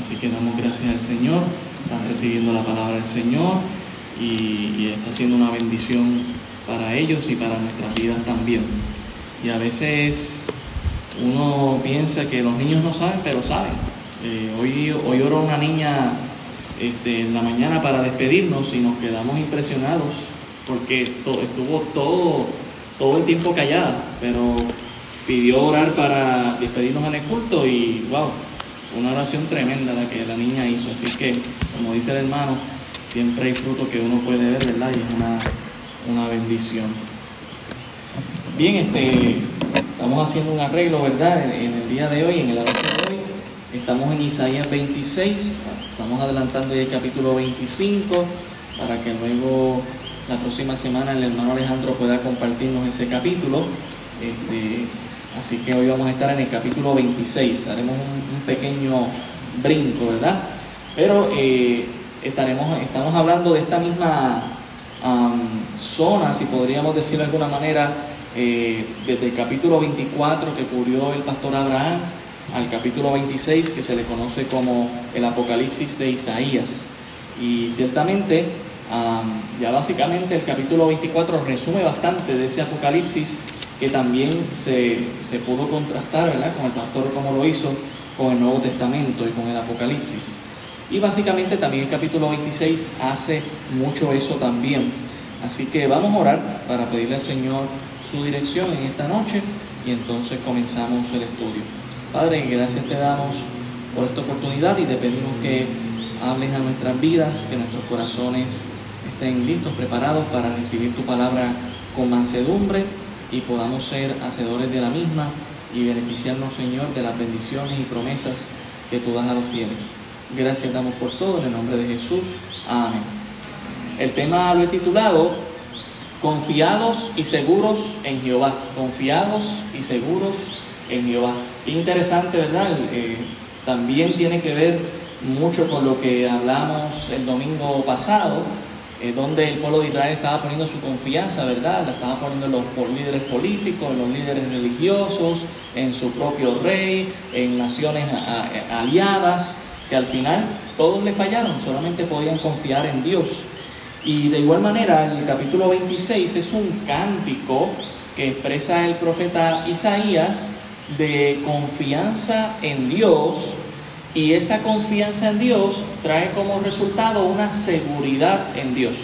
Así que damos gracias al Señor, están recibiendo la palabra del Señor y, está siendo una bendición para ellos y para nuestras vidas también. Y a veces uno piensa que los niños no saben, pero saben. Eh, hoy, hoy oró una niña este, en la mañana para despedirnos y nos quedamos impresionados porque estuvo todo, todo el tiempo callada, pero pidió orar para despedirnos en el culto y wow, una oración tremenda la que la niña hizo. Así que, como dice el hermano, siempre hay fruto que uno puede ver, ¿verdad? Y es una, una bendición. Bien, este, estamos haciendo un arreglo, ¿verdad? En, el día de hoy, en el de hoy, estamos en Isaías 26, estamos adelantando ya el capítulo 25, para que luego la próxima semana el hermano Alejandro pueda compartirnos ese capítulo. Este, Así que hoy vamos a estar en el capítulo 26, haremos un, pequeño brinco, ¿verdad? Pero eh, estaremos, estamos hablando de esta misma zona, si podríamos decirlo de alguna manera, eh, desde el capítulo 24 que cubrió el pastor Abraham al capítulo 26 que se le conoce como el Apocalipsis de Isaías. Y ciertamente, ya básicamente el capítulo 24 resume bastante de ese Apocalipsis que también se, pudo contrastar ¿verdad? con el pastor como lo hizo con el Nuevo Testamento y con el Apocalipsis. Y básicamente también el capítulo 26 hace mucho eso también. Así que vamos a orar para pedirle al Señor su dirección en esta noche y entonces comenzamos el estudio. Padre, gracias te damos por esta oportunidad y te pedimos que hables a nuestras vidas, que nuestros corazones estén listos, preparados para recibir tu palabra con mansedumbre y podamos ser hacedores de la misma y beneficiarnos, Señor, de las bendiciones y promesas que tú das a los fieles. Gracias damos por todo en el nombre de Jesús. Amén. El tema lo he titulado Confiados y seguros en Jehová. Confiados y seguros en Jehová. Interesante, ¿verdad? Eh, también tiene que ver mucho con lo que hablamos el domingo pasado eh, donde el pueblo de Israel estaba poniendo su confianza, ¿verdad? La estaba poniendo en los líderes políticos, en los líderes religiosos, en su propio rey, en naciones aliadas, que al final todos le fallaron, solamente podían confiar en Dios. Y de igual manera, el capítulo 26 es un cántico que expresa el profeta Isaías de confianza en Dios y esa confianza en Dios trae como resultado una seguridad en Dios.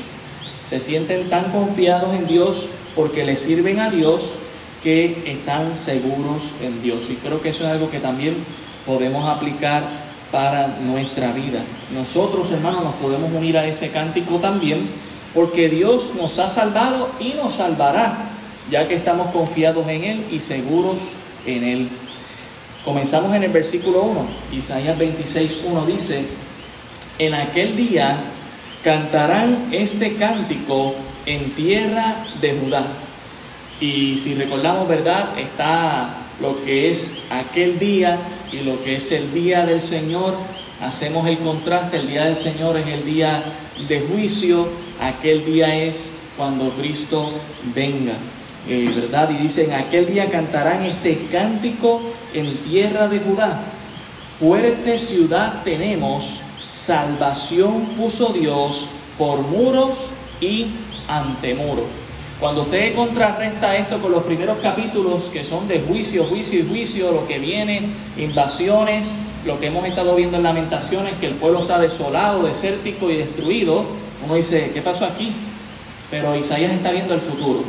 Se sienten tan confiados en Dios porque le sirven a Dios que están seguros en Dios. Y creo que eso es algo que también podemos aplicar para nuestra vida. Nosotros, hermanos, nos podemos unir a ese cántico también porque Dios nos ha salvado y nos salvará, ya que estamos confiados en Él y seguros en Él. Comenzamos en el versículo 1. Isaías 26, 1 dice, en aquel día cantarán este cántico en tierra de Judá. Y si recordamos, ¿verdad? Está lo que es aquel día y lo que es el día del Señor. Hacemos el contraste, el día del Señor es el día de juicio, aquel día es cuando Cristo venga. Eh, ¿verdad? Y dice, en aquel día cantarán este cántico en tierra de Judá. Fuerte ciudad tenemos, salvación puso Dios por muros y ante muros. Cuando usted contrarresta esto con los primeros capítulos que son de juicio, juicio y juicio, lo que viene, invasiones, lo que hemos estado viendo en lamentaciones, que el pueblo está desolado, desértico y destruido, uno dice, ¿qué pasó aquí? Pero Isaías está viendo el futuro,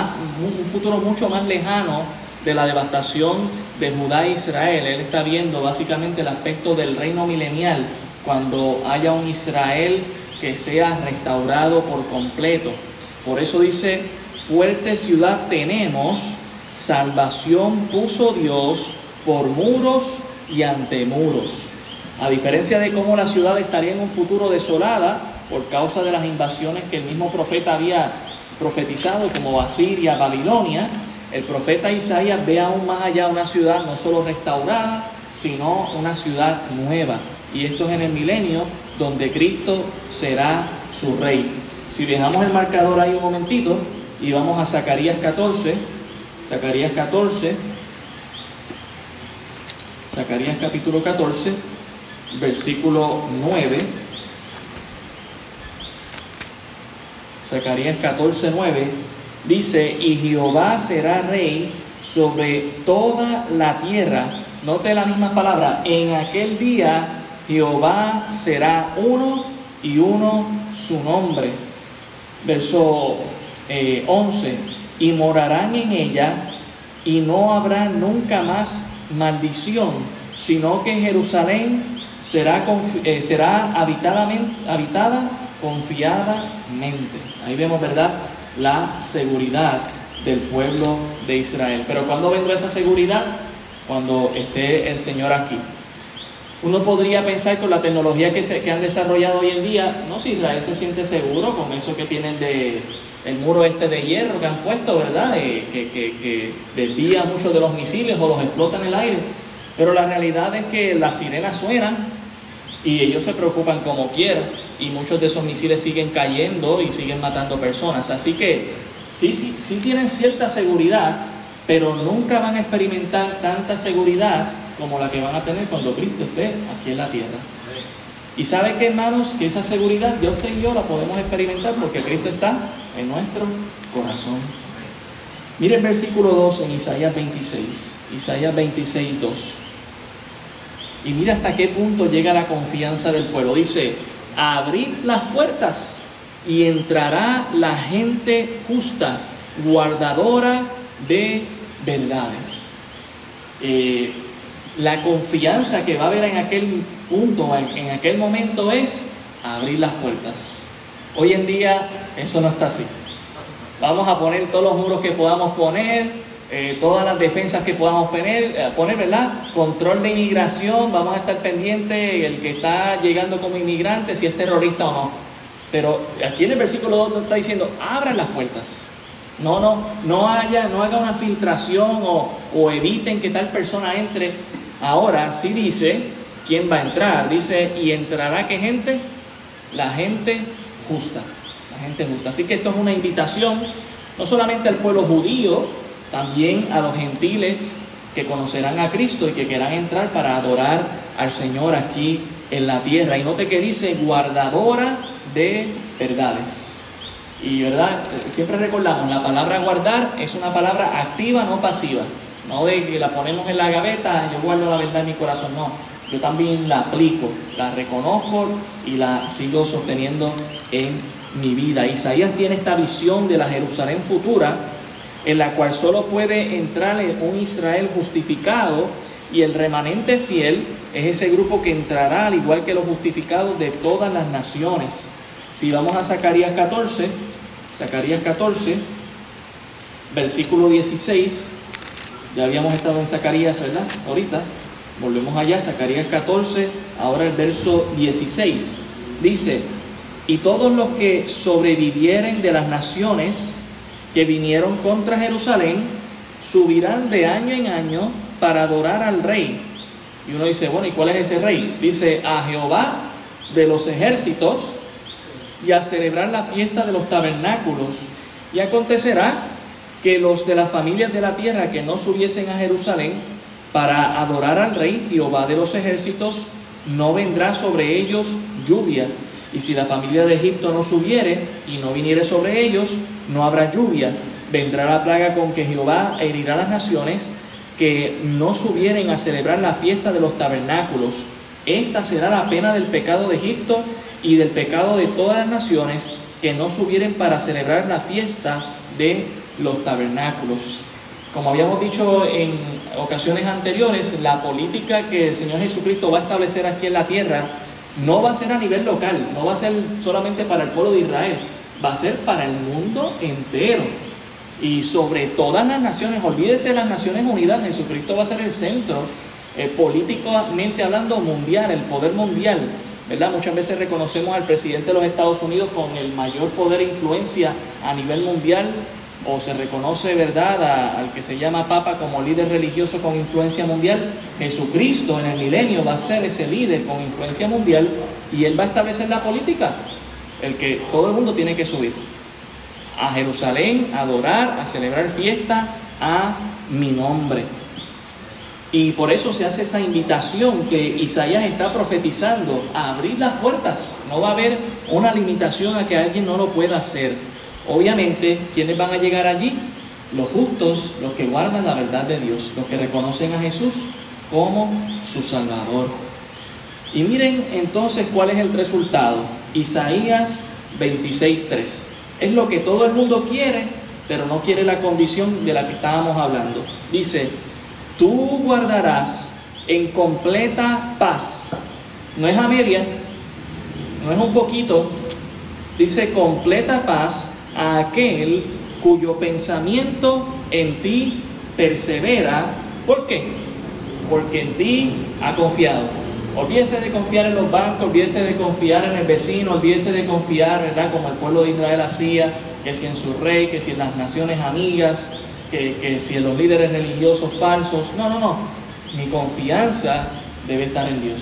un futuro mucho más lejano de la devastación de Judá e Israel. Él está viendo básicamente el aspecto del reino milenial, cuando haya un Israel que sea restaurado por completo. Por eso dice, fuerte ciudad tenemos, salvación puso Dios por muros y ante muros. A diferencia de cómo la ciudad estaría en un futuro desolada por causa de las invasiones que el mismo profeta había profetizado, como Asiria, Babilonia, el profeta Isaías ve aún más allá una ciudad no solo restaurada, sino una ciudad nueva. Y esto es en el milenio donde Cristo será su rey. Si dejamos el marcador ahí un momentito y vamos a Zacarías 14, Zacarías 14, Zacarías capítulo 14, versículo 9. Zacarías 14, 9 dice, y Jehová será rey sobre toda la tierra. Note la misma palabra, en aquel día Jehová será uno y uno su nombre. Verso 11, eh, y morarán en ella y no habrá nunca más maldición, sino que Jerusalén será, eh, será habitada confiadamente. Ahí vemos, ¿verdad? La seguridad del pueblo de Israel. Pero ¿cuándo vendrá esa seguridad? Cuando esté el Señor aquí. Uno podría pensar con la tecnología que, se, que han desarrollado hoy en día, no si Israel se siente seguro con eso que tienen de el muro este de hierro que han puesto, ¿verdad? Eh, que, que, que desvía muchos de los misiles o los explota en el aire. Pero la realidad es que las sirenas suenan y ellos se preocupan como quieran y muchos de esos misiles siguen cayendo y siguen matando personas. Así que sí, sí, sí tienen cierta seguridad, pero nunca van a experimentar tanta seguridad como la que van a tener cuando Cristo esté aquí en la tierra. Y sabe que hermanos, que esa seguridad Dios usted y yo la podemos experimentar porque Cristo está en nuestro corazón. Mire el versículo 2 en Isaías 26, Isaías 26, 2. Y mira hasta qué punto llega la confianza del pueblo. Dice, abrid las puertas y entrará la gente justa, guardadora de verdades. Eh, la confianza que va a haber en aquel punto, en aquel momento es abrir las puertas. Hoy en día eso no está así. Vamos a poner todos los muros que podamos poner, eh, todas las defensas que podamos poner, eh, poner, ¿verdad? Control de inmigración, vamos a estar pendientes el que está llegando como inmigrante, si es terrorista o no. Pero aquí en el versículo 2 está diciendo, abran las puertas. No, no, no haya, no haga una filtración o, o eviten que tal persona entre. Ahora sí dice, ¿quién va a entrar? Dice, ¿y entrará qué gente? La gente justa, la gente justa. Así que esto es una invitación no solamente al pueblo judío, también a los gentiles que conocerán a Cristo y que quieran entrar para adorar al Señor aquí en la tierra. Y note que dice guardadora de verdades. Y verdad, siempre recordamos, la palabra guardar es una palabra activa, no pasiva. No de que la ponemos en la gaveta, yo guardo la verdad en mi corazón, no. Yo también la aplico, la reconozco y la sigo sosteniendo en mi vida. Isaías tiene esta visión de la Jerusalén futura en la cual solo puede entrar un Israel justificado y el remanente fiel es ese grupo que entrará al igual que los justificados de todas las naciones. Si vamos a Zacarías 14, Zacarías 14, versículo 16, ya habíamos estado en Zacarías, ¿verdad? Ahorita, volvemos allá, Zacarías 14, ahora el verso 16, dice, y todos los que sobrevivieren de las naciones que vinieron contra Jerusalén subirán de año en año para adorar al rey. Y uno dice, bueno, ¿y cuál es ese rey? Dice, a Jehová de los ejércitos y a celebrar la fiesta de los tabernáculos. Y acontecerá que los de las familias de la tierra que no subiesen a Jerusalén para adorar al rey Jehová de los ejércitos, no vendrá sobre ellos lluvia y si la familia de Egipto no subiere y no viniere sobre ellos, no habrá lluvia. Vendrá la plaga con que Jehová herirá las naciones que no subieren a celebrar la fiesta de los tabernáculos. Esta será la pena del pecado de Egipto y del pecado de todas las naciones que no subieren para celebrar la fiesta de los tabernáculos. Como habíamos dicho en ocasiones anteriores, la política que el Señor Jesucristo va a establecer aquí en la tierra no va a ser a nivel local, no va a ser solamente para el pueblo de Israel, va a ser para el mundo entero. Y sobre todas las naciones, olvídese de las Naciones Unidas, Jesucristo va a ser el centro, eh, políticamente hablando, mundial, el poder mundial. ¿verdad? Muchas veces reconocemos al presidente de los Estados Unidos con el mayor poder e influencia a nivel mundial, o se reconoce, ¿verdad?, al que se llama Papa como líder religioso con influencia mundial, Jesucristo en el milenio va a ser ese líder con influencia mundial y él va a establecer la política, el que todo el mundo tiene que subir a Jerusalén, a adorar, a celebrar fiesta a mi nombre. Y por eso se hace esa invitación que Isaías está profetizando, a abrir las puertas. No va a haber una limitación a que alguien no lo pueda hacer. Obviamente, ¿quiénes van a llegar allí? Los justos, los que guardan la verdad de Dios, los que reconocen a Jesús como su Salvador. Y miren entonces cuál es el resultado. Isaías 26.3. Es lo que todo el mundo quiere, pero no quiere la condición de la que estábamos hablando. Dice, tú guardarás en completa paz. No es a media, no es un poquito. Dice completa paz a aquel cuyo pensamiento en ti persevera. ¿Por qué? Porque en ti ha confiado. Olvídese de confiar en los bancos, olvídese de confiar en el vecino, olvídese de confiar, ¿verdad? Como el pueblo de Israel hacía, que si en su rey, que si en las naciones amigas, que, que si en los líderes religiosos falsos. No, no, no. Mi confianza debe estar en Dios.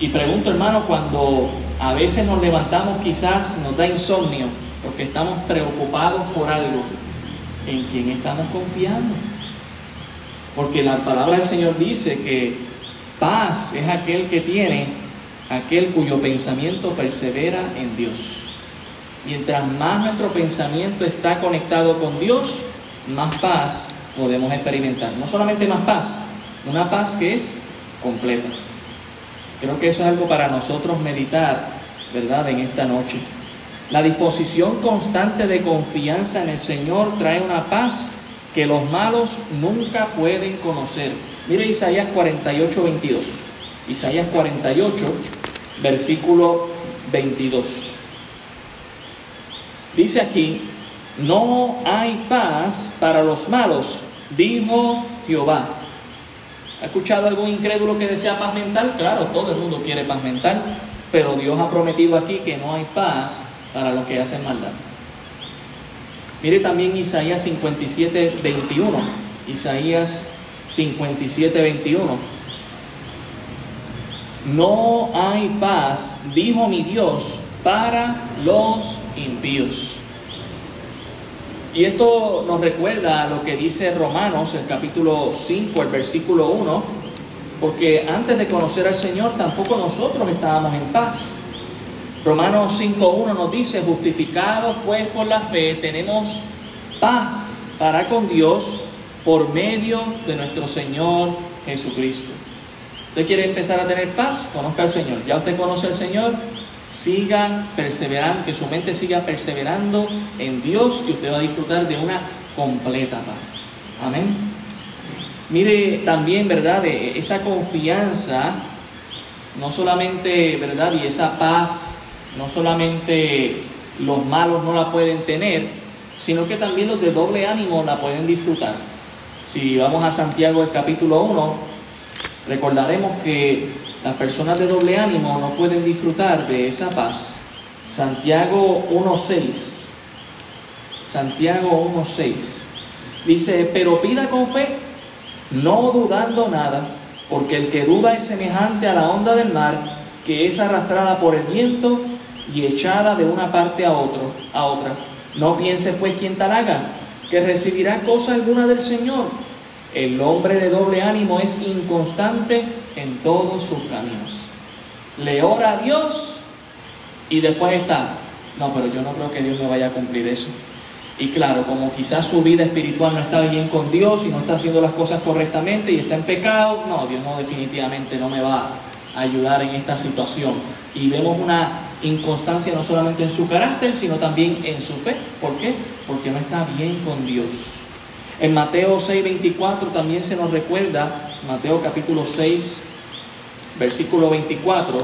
Y pregunto, hermano, cuando a veces nos levantamos, quizás nos da insomnio, porque estamos preocupados por algo, ¿en quién estamos confiando? Porque la palabra del Señor dice que Paz es aquel que tiene, aquel cuyo pensamiento persevera en Dios. Mientras más nuestro pensamiento está conectado con Dios, más paz podemos experimentar. No solamente más paz, una paz que es completa. Creo que eso es algo para nosotros meditar, ¿verdad?, en esta noche. La disposición constante de confianza en el Señor trae una paz que los malos nunca pueden conocer. Mire Isaías 48, 22. Isaías 48, versículo 22. Dice aquí, no hay paz para los malos, dijo Jehová. ¿Ha escuchado algún incrédulo que desea paz mental? Claro, todo el mundo quiere paz mental, pero Dios ha prometido aquí que no hay paz para los que hacen maldad. Mire también Isaías 57, 21. Isaías 57, 21. No hay paz, dijo mi Dios, para los impíos. Y esto nos recuerda a lo que dice Romanos, el capítulo 5, el versículo 1, porque antes de conocer al Señor tampoco nosotros estábamos en paz. Romanos 5.1 nos dice, justificados pues por la fe, tenemos paz para con Dios por medio de nuestro Señor Jesucristo. ¿Usted quiere empezar a tener paz? Conozca al Señor. Ya usted conoce al Señor, siga perseverando, que su mente siga perseverando en Dios y usted va a disfrutar de una completa paz. Amén. Mire también, ¿verdad? Esa confianza, no solamente, ¿verdad? Y esa paz, no solamente los malos no la pueden tener, sino que también los de doble ánimo la pueden disfrutar. Si vamos a Santiago el capítulo 1, recordaremos que las personas de doble ánimo no pueden disfrutar de esa paz. Santiago 1.6. Santiago 1.6. Dice, pero pida con fe, no dudando nada, porque el que duda es semejante a la onda del mar, que es arrastrada por el viento y echada de una parte a, otro, a otra. No piense pues quien tal haga, que recibirá cosa alguna del Señor. El hombre de doble ánimo es inconstante en todos sus caminos. Le ora a Dios y después está, no, pero yo no creo que Dios me vaya a cumplir eso. Y claro, como quizás su vida espiritual no está bien con Dios y no está haciendo las cosas correctamente y está en pecado, no, Dios no definitivamente no me va a ayudar en esta situación. Y vemos una inconstancia no solamente en su carácter, sino también en su fe. ¿Por qué? Porque no está bien con Dios. En Mateo 6:24 también se nos recuerda, Mateo capítulo 6, versículo 24,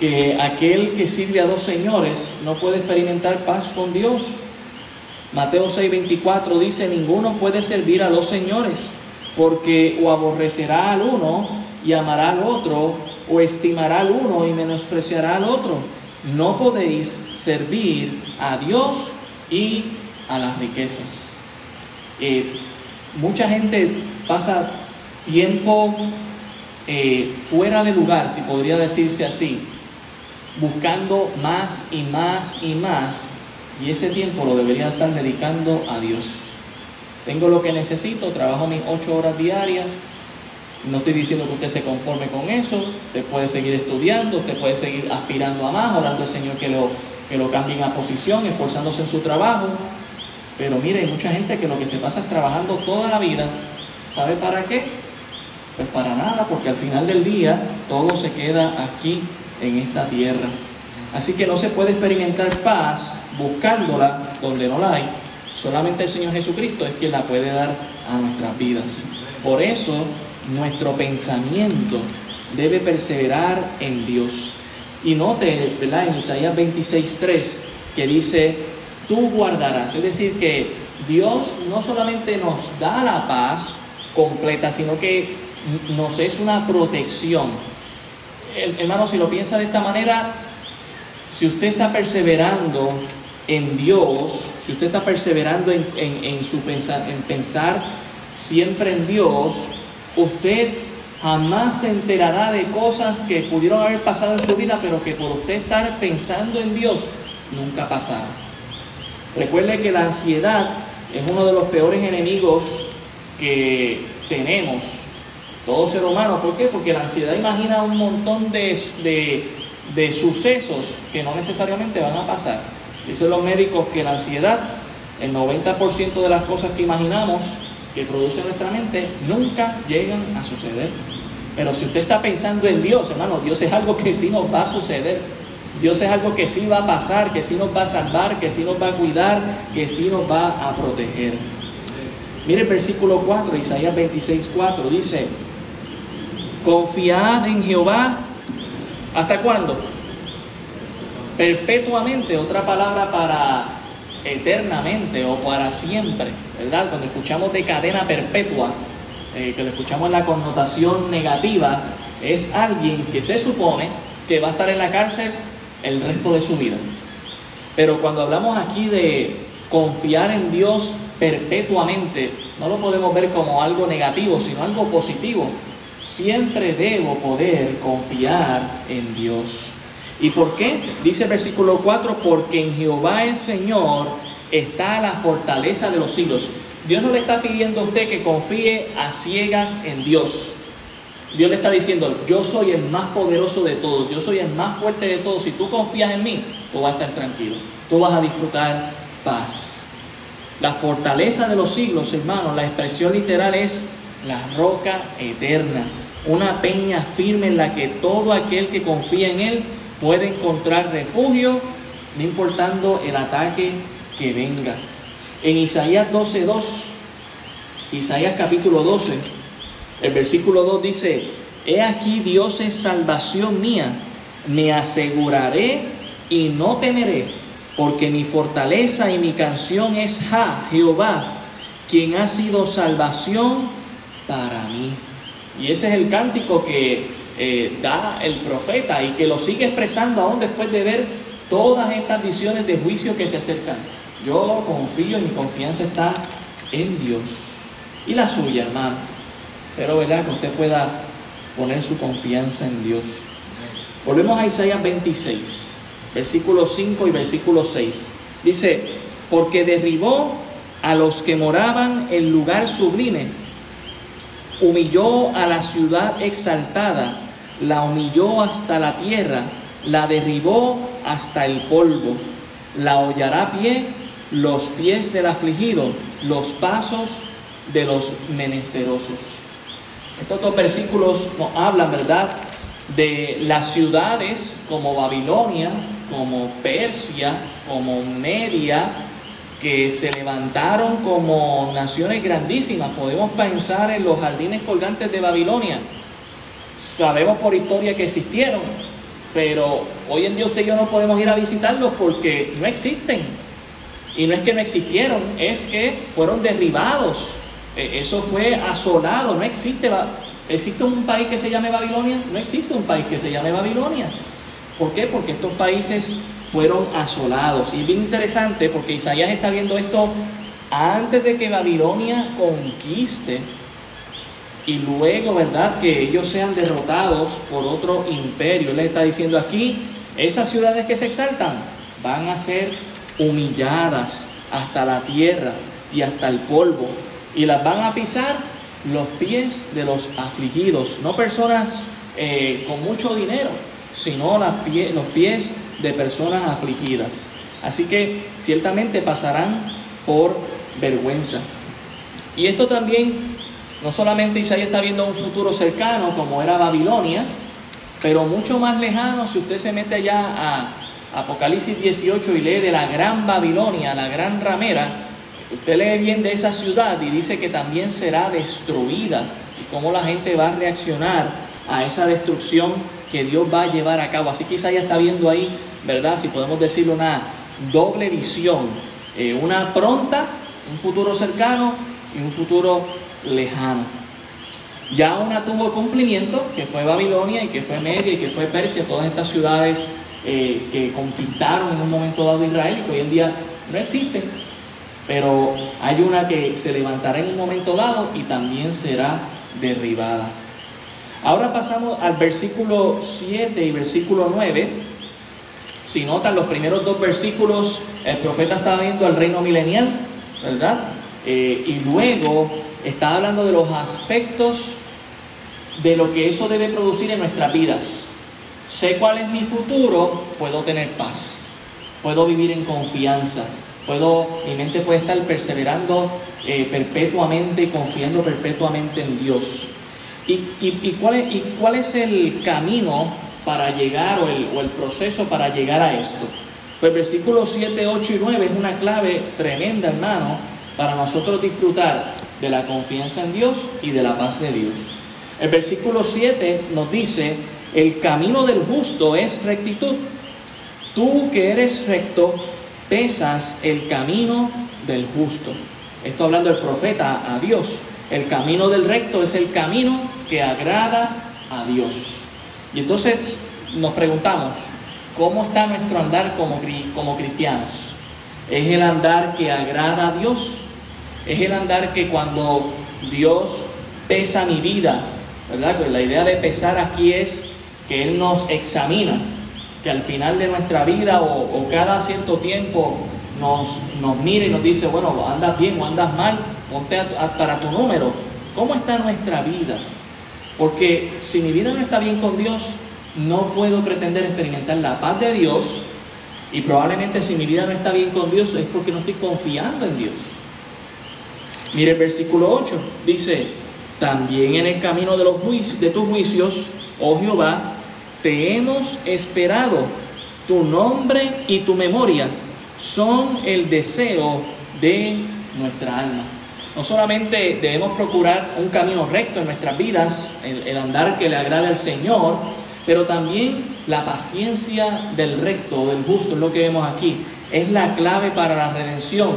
que aquel que sirve a dos señores no puede experimentar paz con Dios. Mateo 6:24 dice, ninguno puede servir a dos señores, porque o aborrecerá al uno y amará al otro, o estimará al uno y menospreciará al otro. No podéis servir a Dios y a las riquezas. Eh, mucha gente pasa tiempo eh, fuera de lugar, si podría decirse así, buscando más y más y más, y ese tiempo lo debería estar dedicando a Dios. Tengo lo que necesito, trabajo mis ocho horas diarias, No estoy diciendo que usted se conforme con eso, usted puede seguir estudiando, usted puede seguir aspirando a más, orando al Señor que lo, que lo cambien a posición, esforzándose en su trabajo. Pero mire, hay mucha gente que lo que se pasa es trabajando toda la vida. ¿Sabe para qué? Pues para nada, porque al final del día todo se queda aquí en esta tierra. Así que no se puede experimentar paz buscándola donde no la hay. Solamente el Señor Jesucristo es quien la puede dar a nuestras vidas. Por eso nuestro pensamiento debe perseverar en Dios. Y note, ¿verdad? En Isaías 26.3 que dice, tú guardarás. Es decir, que Dios no solamente nos da la paz completa, sino que nos es una protección. hermano, si lo piensa de esta manera, si usted está perseverando en Dios, si usted está perseverando en, en, su pensar, en pensar siempre en Dios, usted jamás se enterará de cosas que pudieron haber pasado en su vida, pero que por usted estar pensando en Dios, nunca pasaron. Recuerde que la ansiedad es uno de los peores enemigos que tenemos, todo ser humano. ¿Por qué? Porque la ansiedad imagina un montón de, de, de sucesos que no necesariamente van a pasar. Dicen los médicos que la ansiedad, el 90% de las cosas que imaginamos que produce nuestra mente nunca llegan a suceder. Pero si usted está pensando en Dios, hermano, Dios es algo que sí nos va a suceder. Dios es algo que sí va a pasar, que sí nos va a salvar, que sí nos va a cuidar, que sí nos va a proteger. Mire el versículo 4, Isaías 26, 4, dice, confiad en Jehová, ¿hasta cuándo? Perpetuamente, otra palabra para eternamente o para siempre, ¿verdad? Cuando escuchamos de cadena perpetua, eh, que lo escuchamos en la connotación negativa, es alguien que se supone que va a estar en la cárcel el resto de su vida. Pero cuando hablamos aquí de confiar en Dios perpetuamente, no lo podemos ver como algo negativo, sino algo positivo. Siempre debo poder confiar en Dios. ¿Y por qué? Dice el versículo 4, porque en Jehová el Señor está la fortaleza de los siglos. Dios no le está pidiendo a usted que confíe a ciegas en Dios. Dios le está diciendo, yo soy el más poderoso de todos, yo soy el más fuerte de todos. Si tú confías en mí, tú vas a estar tranquilo, tú vas a disfrutar paz. La fortaleza de los siglos, hermanos, la expresión literal es la roca eterna, una peña firme en la que todo aquel que confía en Él puede encontrar refugio, no importando el ataque que venga. En Isaías 12.2, Isaías capítulo 12, el versículo 2 dice, He aquí Dios es salvación mía, me aseguraré y no temeré, porque mi fortaleza y mi canción es Ja, Jehová, quien ha sido salvación para mí. Y ese es el cántico que eh, da el profeta y que lo sigue expresando aún después de ver todas estas visiones de juicio que se acercan. Yo confío y mi confianza está en Dios. Y la suya, hermano. Pero, ¿verdad? Que usted pueda poner su confianza en Dios. Volvemos a Isaías 26, versículo 5 y versículo 6. Dice, porque derribó a los que moraban en lugar sublime, humilló a la ciudad exaltada la humilló hasta la tierra, la derribó hasta el polvo, la hollará pie los pies del afligido, los pasos de los menesterosos. Estos dos versículos nos hablan, ¿verdad?, de las ciudades como Babilonia, como Persia, como Media, que se levantaron como naciones grandísimas. Podemos pensar en los jardines colgantes de Babilonia, Sabemos por historia que existieron, pero hoy en día usted y yo no podemos ir a visitarlos porque no existen. Y no es que no existieron, es que fueron derribados. E, eso fue asolado, no existe. ¿Existe un país que se llame Babilonia? No existe un país que se llame Babilonia. ¿Por qué? Porque estos países fueron asolados. Y bien interesante porque Isaías está viendo esto antes de que Babilonia conquiste y luego, ¿verdad?, que ellos sean derrotados por otro imperio. Él está diciendo aquí, esas ciudades que se exaltan van a ser humilladas hasta la tierra y hasta el polvo y las van a pisar los pies de los afligidos, no personas eh, con mucho dinero, sino los pies de personas afligidas. Así que ciertamente pasarán por vergüenza. Y esto también, no solamente Isaías está viendo un futuro cercano como era Babilonia, pero mucho más lejano si usted se mete allá a Apocalipsis 18 y lee de la gran Babilonia, la gran ramera, usted lee bien de esa ciudad y dice que también será destruida y cómo la gente va a reaccionar a esa destrucción que Dios va a llevar a cabo. Así que Isaías está viendo ahí, ¿verdad? Si podemos decirlo, una doble visión, eh, una pronta, un futuro cercano y un futuro lejano. Ya una tuvo cumplimiento, que fue Babilonia y que fue Media y que fue Persia, todas estas ciudades eh, que conquistaron en un momento dado Israel y que hoy en día no existen. Pero hay una que se levantará en un momento dado y también será derribada. Ahora pasamos al versículo 7 y versículo 9. Si notan los primeros dos versículos, el profeta estaba viendo el reino milenial, ¿verdad? Eh, y luego está hablando de los aspectos de lo que eso debe producir en nuestras vidas. Sé cuál es mi futuro, puedo tener paz, puedo vivir en confianza, puedo, mi mente puede estar perseverando eh, perpetuamente y confiando perpetuamente en Dios. ¿Y, cuál es, ¿Y cuál es el camino para llegar o el, o el proceso para llegar a esto? Pues versículos 7, 8 y 9 es una clave tremenda, hermano, para nosotros disfrutar de la confianza en Dios y de la paz de Dios. El versículo 7 nos dice, el camino del justo es rectitud. Tú que eres recto, pesas el camino del justo. Esto hablando el profeta a Dios. El camino del recto es el camino que agrada a Dios. Y entonces nos preguntamos, ¿cómo está nuestro andar como, como cristianos? ¿Es el andar que agrada a Dios? ¿Es el andar que cuando Dios pesa mi vida, ¿verdad? Pues la idea de pesar aquí es que Él nos examina, que al final de nuestra vida o, cada cierto tiempo nos, nos mire y nos dice, bueno, andas bien o andas mal, ponte para tu número. ¿Cómo está nuestra vida? Porque si mi vida no está bien con Dios, no puedo pretender experimentar la paz de Dios y probablemente si mi vida no está bien con Dios es porque no estoy confiando en Dios. Mire el versículo 8, dice, también en el camino de, los de tus juicios, oh Jehová, te hemos esperado, tu nombre y tu memoria son el deseo de nuestra alma. No solamente debemos procurar un camino recto en nuestras vidas, el, andar que le agrade al Señor, pero también la paciencia del recto, del justo, es lo que vemos aquí. Es la clave para la redención,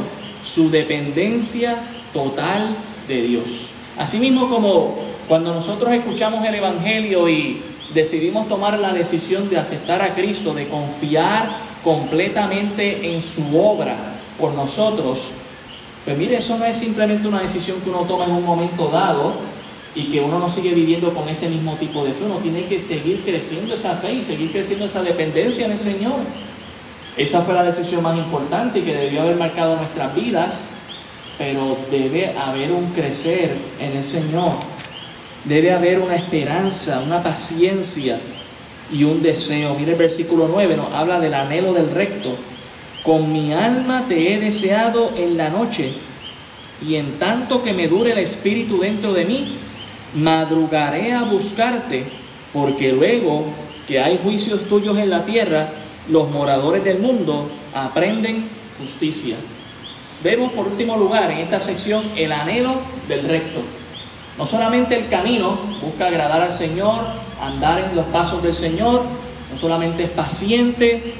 su dependencia total de Dios. Asimismo como cuando nosotros escuchamos el Evangelio y decidimos tomar la decisión de aceptar a Cristo, de confiar completamente en su obra por nosotros, pues mire, eso no es simplemente una decisión que uno toma en un momento dado y que uno no sigue viviendo con ese mismo tipo de fe, uno tiene que seguir creciendo esa fe y seguir creciendo esa dependencia en el Señor. Esa fue la decisión más importante y que debió haber marcado nuestras vidas, pero debe haber un crecer en el Señor. Debe haber una esperanza, una paciencia y un deseo. Mire el versículo 9, nos habla del anhelo del recto con mi alma te he deseado en la noche, y en tanto que me dure el espíritu dentro de mí, madrugaré a buscarte, porque luego que hay juicios tuyos en la tierra, los moradores del mundo aprenden justicia. Vemos por último lugar en esta sección el anhelo del recto. No solamente el camino busca agradar al Señor, andar en los pasos del Señor, no solamente es paciente,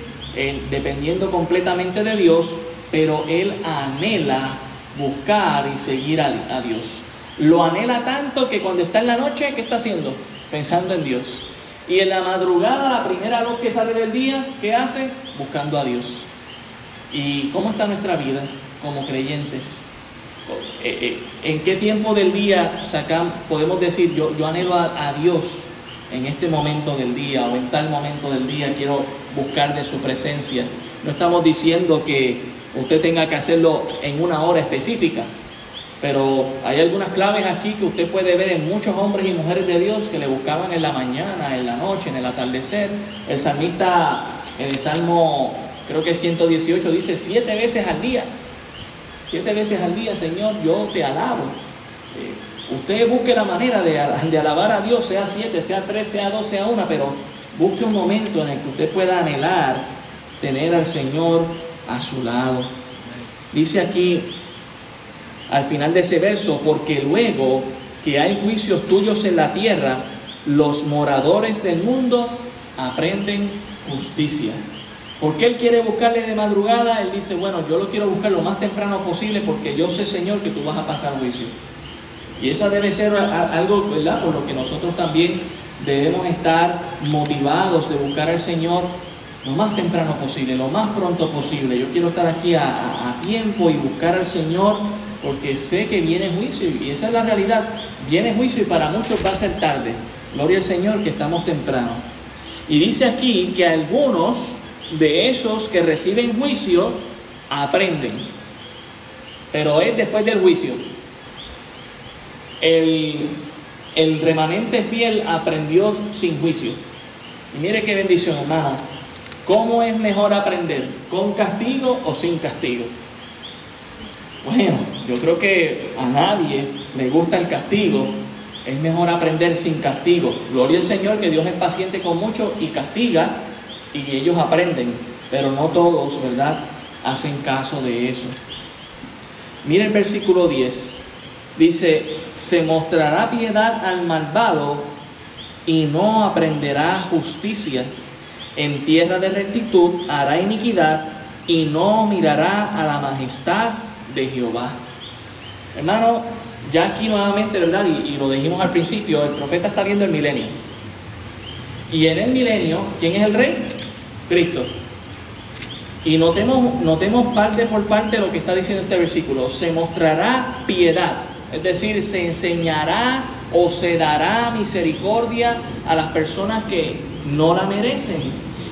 dependiendo completamente de Dios, pero él anhela buscar y seguir a, Dios. Lo anhela tanto que cuando está en la noche, ¿qué está haciendo? Pensando en Dios. Y en la madrugada, la primera luz que sale del día, ¿qué hace? Buscando a Dios. ¿Y cómo está nuestra vida como creyentes? Eh, eh, ¿En qué tiempo del día sacamos, podemos decir, yo, yo anhelo a Dios en este momento del día o en tal momento del día quiero buscar de su presencia. No estamos diciendo que usted tenga que hacerlo en una hora específica, Pero hay algunas claves aquí que usted puede ver en muchos hombres y mujeres de Dios que le buscaban en la mañana, en la noche, en el atardecer. El salmista en el Salmo, creo que 118, dice siete veces al día. Siete veces al día, Señor, yo te alabo. Eh, usted busque la manera de, de alabar a Dios, sea siete, sea tres, sea dos, sea una, pero busque un momento en el que usted pueda anhelar tener al Señor a su lado. Dice aquí al final de ese verso, porque luego que hay juicios tuyos en la tierra, los moradores del mundo aprenden justicia. Porque Él quiere buscarle de madrugada, Él dice, bueno, yo lo quiero buscar lo más temprano posible porque yo sé, Señor, que tú vas a pasar juicio. Y esa debe ser algo, ¿verdad? Por lo que nosotros también debemos estar motivados de buscar al Señor lo más temprano posible, lo más pronto posible. Yo quiero estar aquí a, a tiempo y buscar al Señor porque sé que viene juicio y esa es la realidad. Viene juicio y para muchos va a ser tarde. Gloria al Señor que estamos temprano. Y dice aquí que algunos de esos que reciben juicio aprenden, pero es después del juicio. El, el remanente fiel aprendió sin juicio. Y mire qué bendición, hermano. ¿Cómo es mejor aprender? ¿Con castigo o sin castigo? Bueno, yo creo que a nadie le gusta el castigo. Es mejor aprender sin castigo. Gloria al Señor que Dios es paciente con mucho y castiga y ellos aprenden, pero no todos, ¿verdad?, hacen caso de eso. Mira el versículo 10. Dice, se mostrará piedad al malvado y no aprenderá justicia. En tierra de rectitud hará iniquidad y no mirará a la majestad de Jehová. Hermano, ya aquí nuevamente, ¿verdad? Y, lo dijimos al principio, el profeta está viendo el milenio. Y en el milenio, ¿quién es el rey? Cristo. Y notemos, parte por parte lo que está diciendo este versículo. Se mostrará piedad, es decir, se enseñará o se dará misericordia a las personas que no la merecen.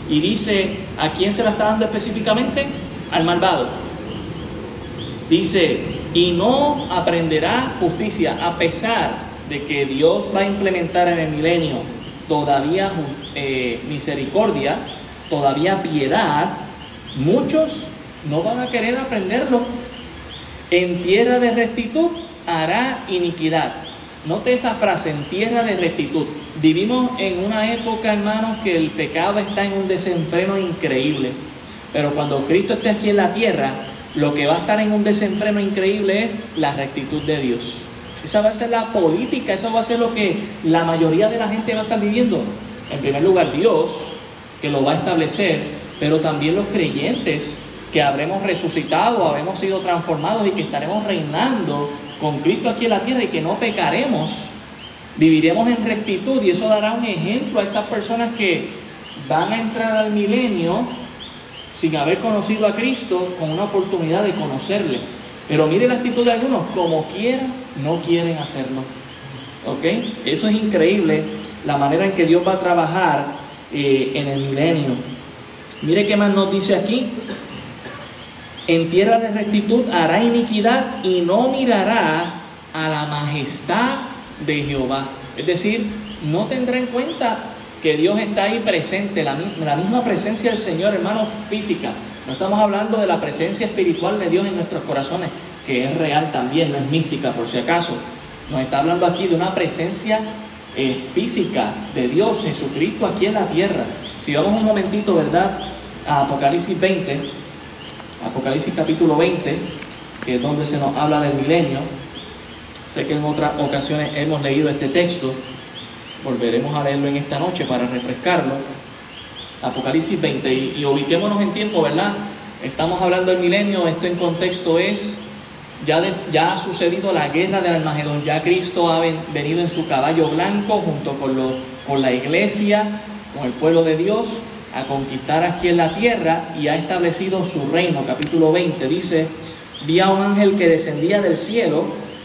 Y dice, ¿a quién se la está dando específicamente? Al malvado. Dice, y no aprenderá justicia, a pesar de que Dios va a implementar en el milenio todavía eh, misericordia, todavía piedad, muchos no van a querer aprenderlo. En tierra de rectitud hará iniquidad. Note esa frase, en tierra de rectitud. Vivimos en una época, hermanos, que el pecado está en un desenfreno increíble. Pero cuando Cristo esté aquí en la tierra, lo que va a estar en un desenfreno increíble es la rectitud de Dios. Esa va a ser la política, eso va a ser lo que la mayoría de la gente va a estar viviendo. En primer lugar, Dios, que lo va a establecer, pero también los creyentes que habremos resucitado, habremos sido transformados y que estaremos reinando con Cristo aquí en la tierra y que no pecaremos, viviremos en rectitud y eso dará un ejemplo a estas personas que van a entrar al milenio sin haber conocido a Cristo con una oportunidad de conocerle. Pero mire la actitud de algunos, como quieran, no quieren hacerlo. ¿Ok? Eso es increíble, la manera en que Dios va a trabajar eh, en el milenio. Mire qué más nos dice aquí. En tierra de rectitud hará iniquidad y no mirará a la majestad de Jehová. Es decir, no tendrá en cuenta que Dios está ahí presente, la, misma presencia del Señor, hermano, física. No estamos hablando de la presencia espiritual de Dios en nuestros corazones, que es real también, no es mística por si acaso. Nos está hablando aquí de una presencia eh, física de Dios, Jesucristo aquí en la tierra. Si vamos un momentito, ¿verdad? A Apocalipsis 20, Apocalipsis capítulo 20, que es donde se nos habla del milenio. Sé que en otras ocasiones hemos leído este texto. Volveremos a leerlo en esta noche para refrescarlo. Apocalipsis 20. Y, ubiquémonos en tiempo, ¿verdad? Estamos hablando del milenio. Esto en contexto es. Ya, ha sucedido la guerra del Almagedón. Ya Cristo ha venido en su caballo blanco junto con, con la iglesia, con el pueblo de Dios, a conquistar aquí en la tierra y ha establecido su reino. Capítulo 20 dice: Vi a un ángel que descendía del cielo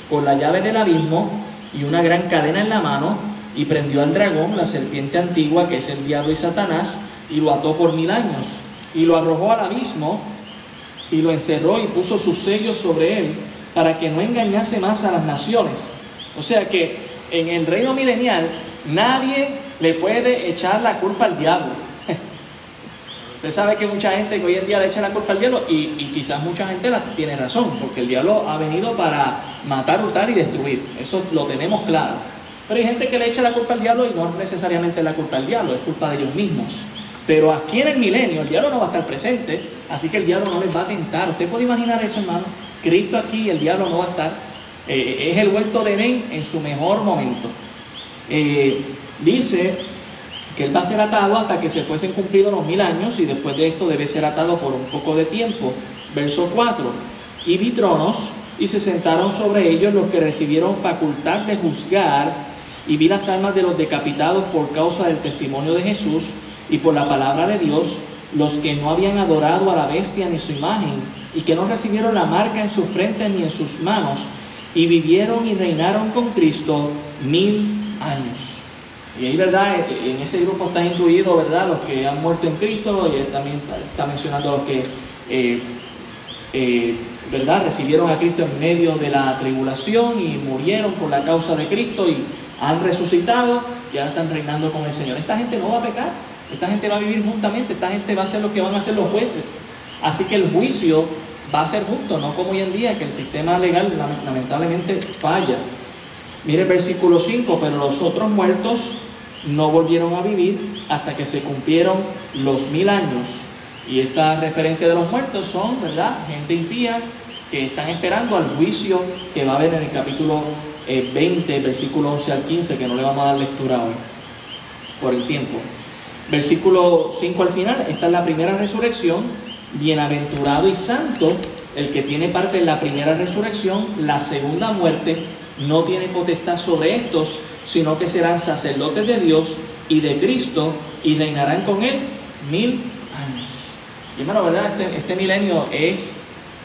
con la llave del abismo y una gran cadena en la mano y prendió al dragón, la serpiente antigua, que es el diablo y Satanás, y lo ató por mil años, y lo arrojó al abismo, y lo encerró y puso sus sellos sobre él, para que no engañase más a las naciones. O sea que en el reino milenial nadie le puede echar la culpa al diablo. Usted sabe que mucha gente hoy en día le echa la culpa al diablo y, quizás mucha gente la tiene razón, porque el diablo ha venido para matar, hurtar y destruir. Eso lo tenemos claro. Pero hay gente que le echa la culpa al diablo y no necesariamente la culpa al diablo, es culpa de ellos mismos. Pero aquí en el milenio el diablo no va a estar presente, así que el diablo no les va a tentar. ¿Usted puede imaginar eso, hermano? Cristo aquí, el diablo no va a estar. Eh, es el huerto de Edén en su mejor momento. Eh, dice que él va a ser atado hasta que se fuesen cumplidos los mil años y después de esto debe ser atado por un poco de tiempo. Verso 4. Y vi tronos y se sentaron sobre ellos los que recibieron facultad de juzgar y vi las almas de los decapitados por causa del testimonio de Jesús y por la palabra de Dios, los que no habían adorado a la bestia ni su imagen y que no recibieron la marca en su frente ni en sus manos y vivieron y reinaron con Cristo mil años. Y ahí, ¿verdad? En ese grupo está incluido, ¿verdad? Los que han muerto en Cristo y también está mencionando los que, eh, eh, ¿verdad? Recibieron a Cristo en medio de la tribulación y murieron por la causa de Cristo y han resucitado y ahora están reinando con el Señor. Esta gente no va a pecar, esta gente va a vivir justamente, esta gente va a hacer lo que van a hacer los jueces. Así que el juicio va a ser justo, no como hoy en día, que el sistema legal lamentablemente falla. Mire el versículo 5, pero los otros muertos no volvieron a vivir hasta que se cumplieron los mil años. Y esta referencia de los muertos son, ¿verdad? Gente impía que están esperando al juicio que va a haber en el capítulo 20, eh, versículo 11 al 15, que no le vamos a dar lectura hoy por el tiempo. Versículo 5 al final, esta es la primera resurrección. Bienaventurado y santo el que tiene parte en la primera resurrección, la segunda muerte no tiene potestad sobre estos, sino que serán sacerdotes de Dios y de Cristo y reinarán con él mil años. Y hermano, ¿verdad? Este, este milenio es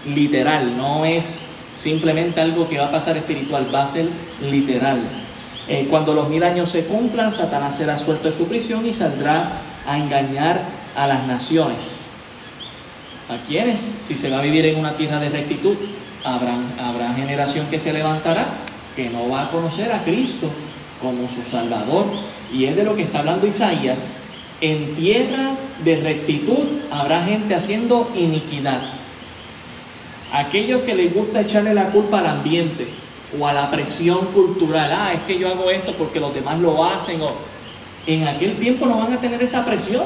literal, no es simplemente algo que va a pasar espiritual, va a ser literal. Eh, cuando los mil años se cumplan, Satanás será suelto de su prisión y saldrá a engañar a las naciones. ¿A quiénes? Si se va a vivir en una tierra de rectitud, habrá, habrá generación que se levantará que no va a conocer a Cristo como su Salvador. Y es de lo que está hablando Isaías. En tierra de rectitud habrá gente haciendo iniquidad. Aquellos que les gusta echarle la culpa al ambiente o a la presión cultural. Ah, es que yo hago esto porque los demás lo hacen. O... En aquel tiempo no van a tener esa presión.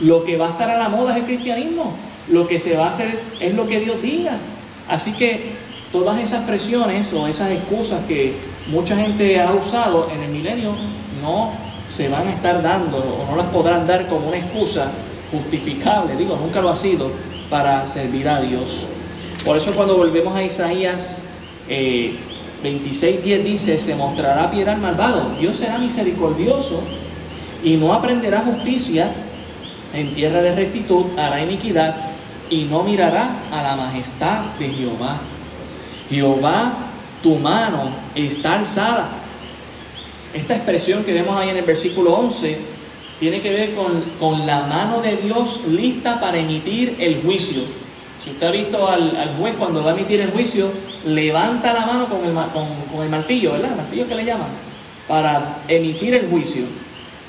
Lo que va a estar a la moda es el cristianismo. Lo que se va a hacer es lo que Dios diga. Así que todas esas presiones o esas excusas que mucha gente ha usado en el milenio no se van a estar dando o no las podrán dar como una excusa justificable, digo, nunca lo ha sido para servir a Dios. Por eso cuando volvemos a Isaías eh, 26.10 dice, se mostrará piedad al malvado, Dios será misericordioso y no aprenderá justicia en tierra de rectitud, hará iniquidad y no mirará a la majestad de Jehová. Jehová, tu mano está alzada. Esta expresión que vemos ahí en el versículo 11 tiene que ver con, la mano de Dios lista para emitir el juicio. Si usted ha visto al, juez cuando va a emitir el juicio, levanta la mano con el, con, el martillo, ¿verdad? El martillo que le llaman, para emitir el juicio.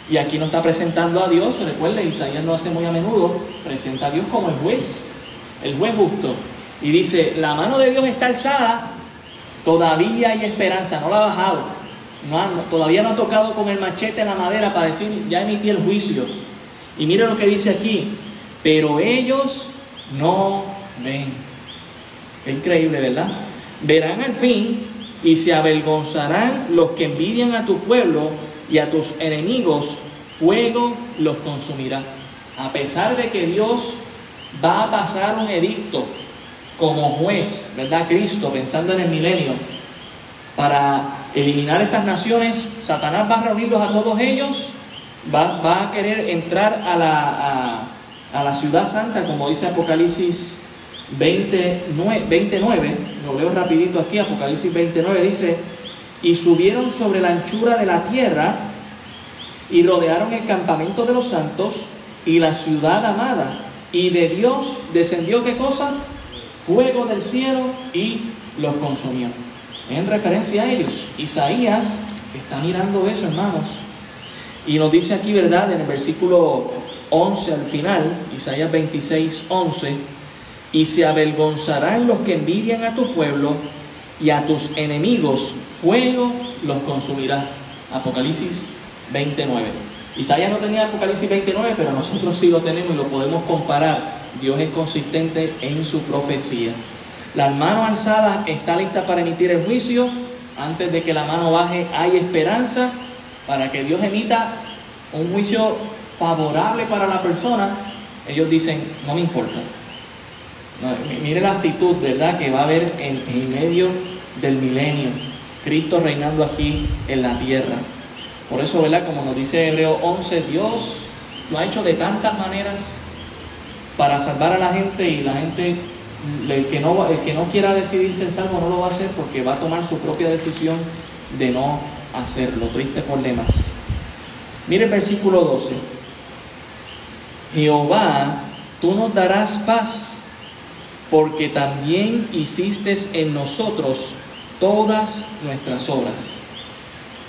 Y aquí no está presentando a Dios, recuerde, Isaías lo hace muy a menudo, presenta a Dios como el juez, el juez justo. Y dice, la mano de Dios está alzada, todavía hay esperanza, no la ha bajado. No, todavía no ha tocado con el machete en la madera para decir, ya emití el juicio. Y mire lo que dice aquí, pero ellos no ven. Qué increíble, ¿verdad? Verán al fin y se avergonzarán los que envidian a tu pueblo y a tus enemigos, fuego los consumirá. A pesar de que Dios va a pasar un edicto como juez, ¿verdad? Cristo, pensando en el milenio, para eliminar estas naciones, Satanás va a reunirlos a todos ellos, va, a querer entrar a la, a, la, ciudad santa, como dice Apocalipsis 29, 29, lo leo rapidito aquí, Apocalipsis 29 dice, y subieron sobre la anchura de la tierra y rodearon el campamento de los santos y la ciudad amada, y de Dios descendió qué cosa? fuego del cielo y los consumió. En referencia a ellos. Isaías está mirando eso, hermanos. Y nos dice aquí, ¿verdad? En el versículo 11 al final, Isaías 26, 11, y se avergonzarán los que envidian a tu pueblo y a tus enemigos, fuego los consumirá. Apocalipsis 29. Isaías no tenía Apocalipsis 29, pero nosotros sí lo tenemos y lo podemos comparar. Dios es consistente en su profecía. La mano alzada está lista para emitir el juicio. Antes de que la mano baje hay esperanza para que Dios emita un juicio favorable para la persona. Ellos dicen, no me importa. Mire la actitud, ¿verdad?, que va a haber en, medio del milenio. Cristo reinando aquí en la tierra. Por eso, ¿verdad? Como nos dice Hebreo 11, Dios lo ha hecho de tantas maneras para salvar a la gente y la gente, el que no, el que no quiera decidir ser salvo no lo va a hacer porque va a tomar su propia decisión de no hacerlo. Triste por demás. Mire el versículo 12. Jehová, tú nos darás paz porque también hiciste en nosotros todas nuestras obras.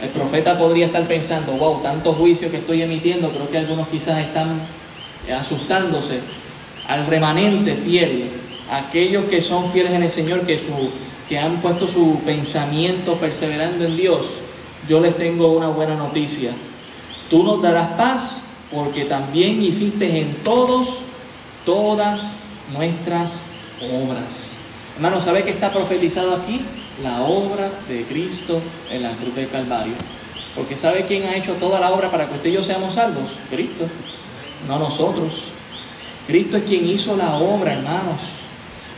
El profeta podría estar pensando, wow, tantos juicios que estoy emitiendo, creo que algunos quizás están asustándose. Al remanente fiel, aquellos que son fieles en el Señor, que, su, que han puesto su pensamiento perseverando en Dios, yo les tengo una buena noticia. Tú nos darás paz porque también hiciste en todos todas nuestras obras. Hermano, ¿sabe qué está profetizado aquí? la obra de Cristo en la cruz del Calvario. Porque ¿sabe quién ha hecho toda la obra para que usted y yo seamos salvos? Cristo, no nosotros. Cristo es quien hizo la obra, hermanos.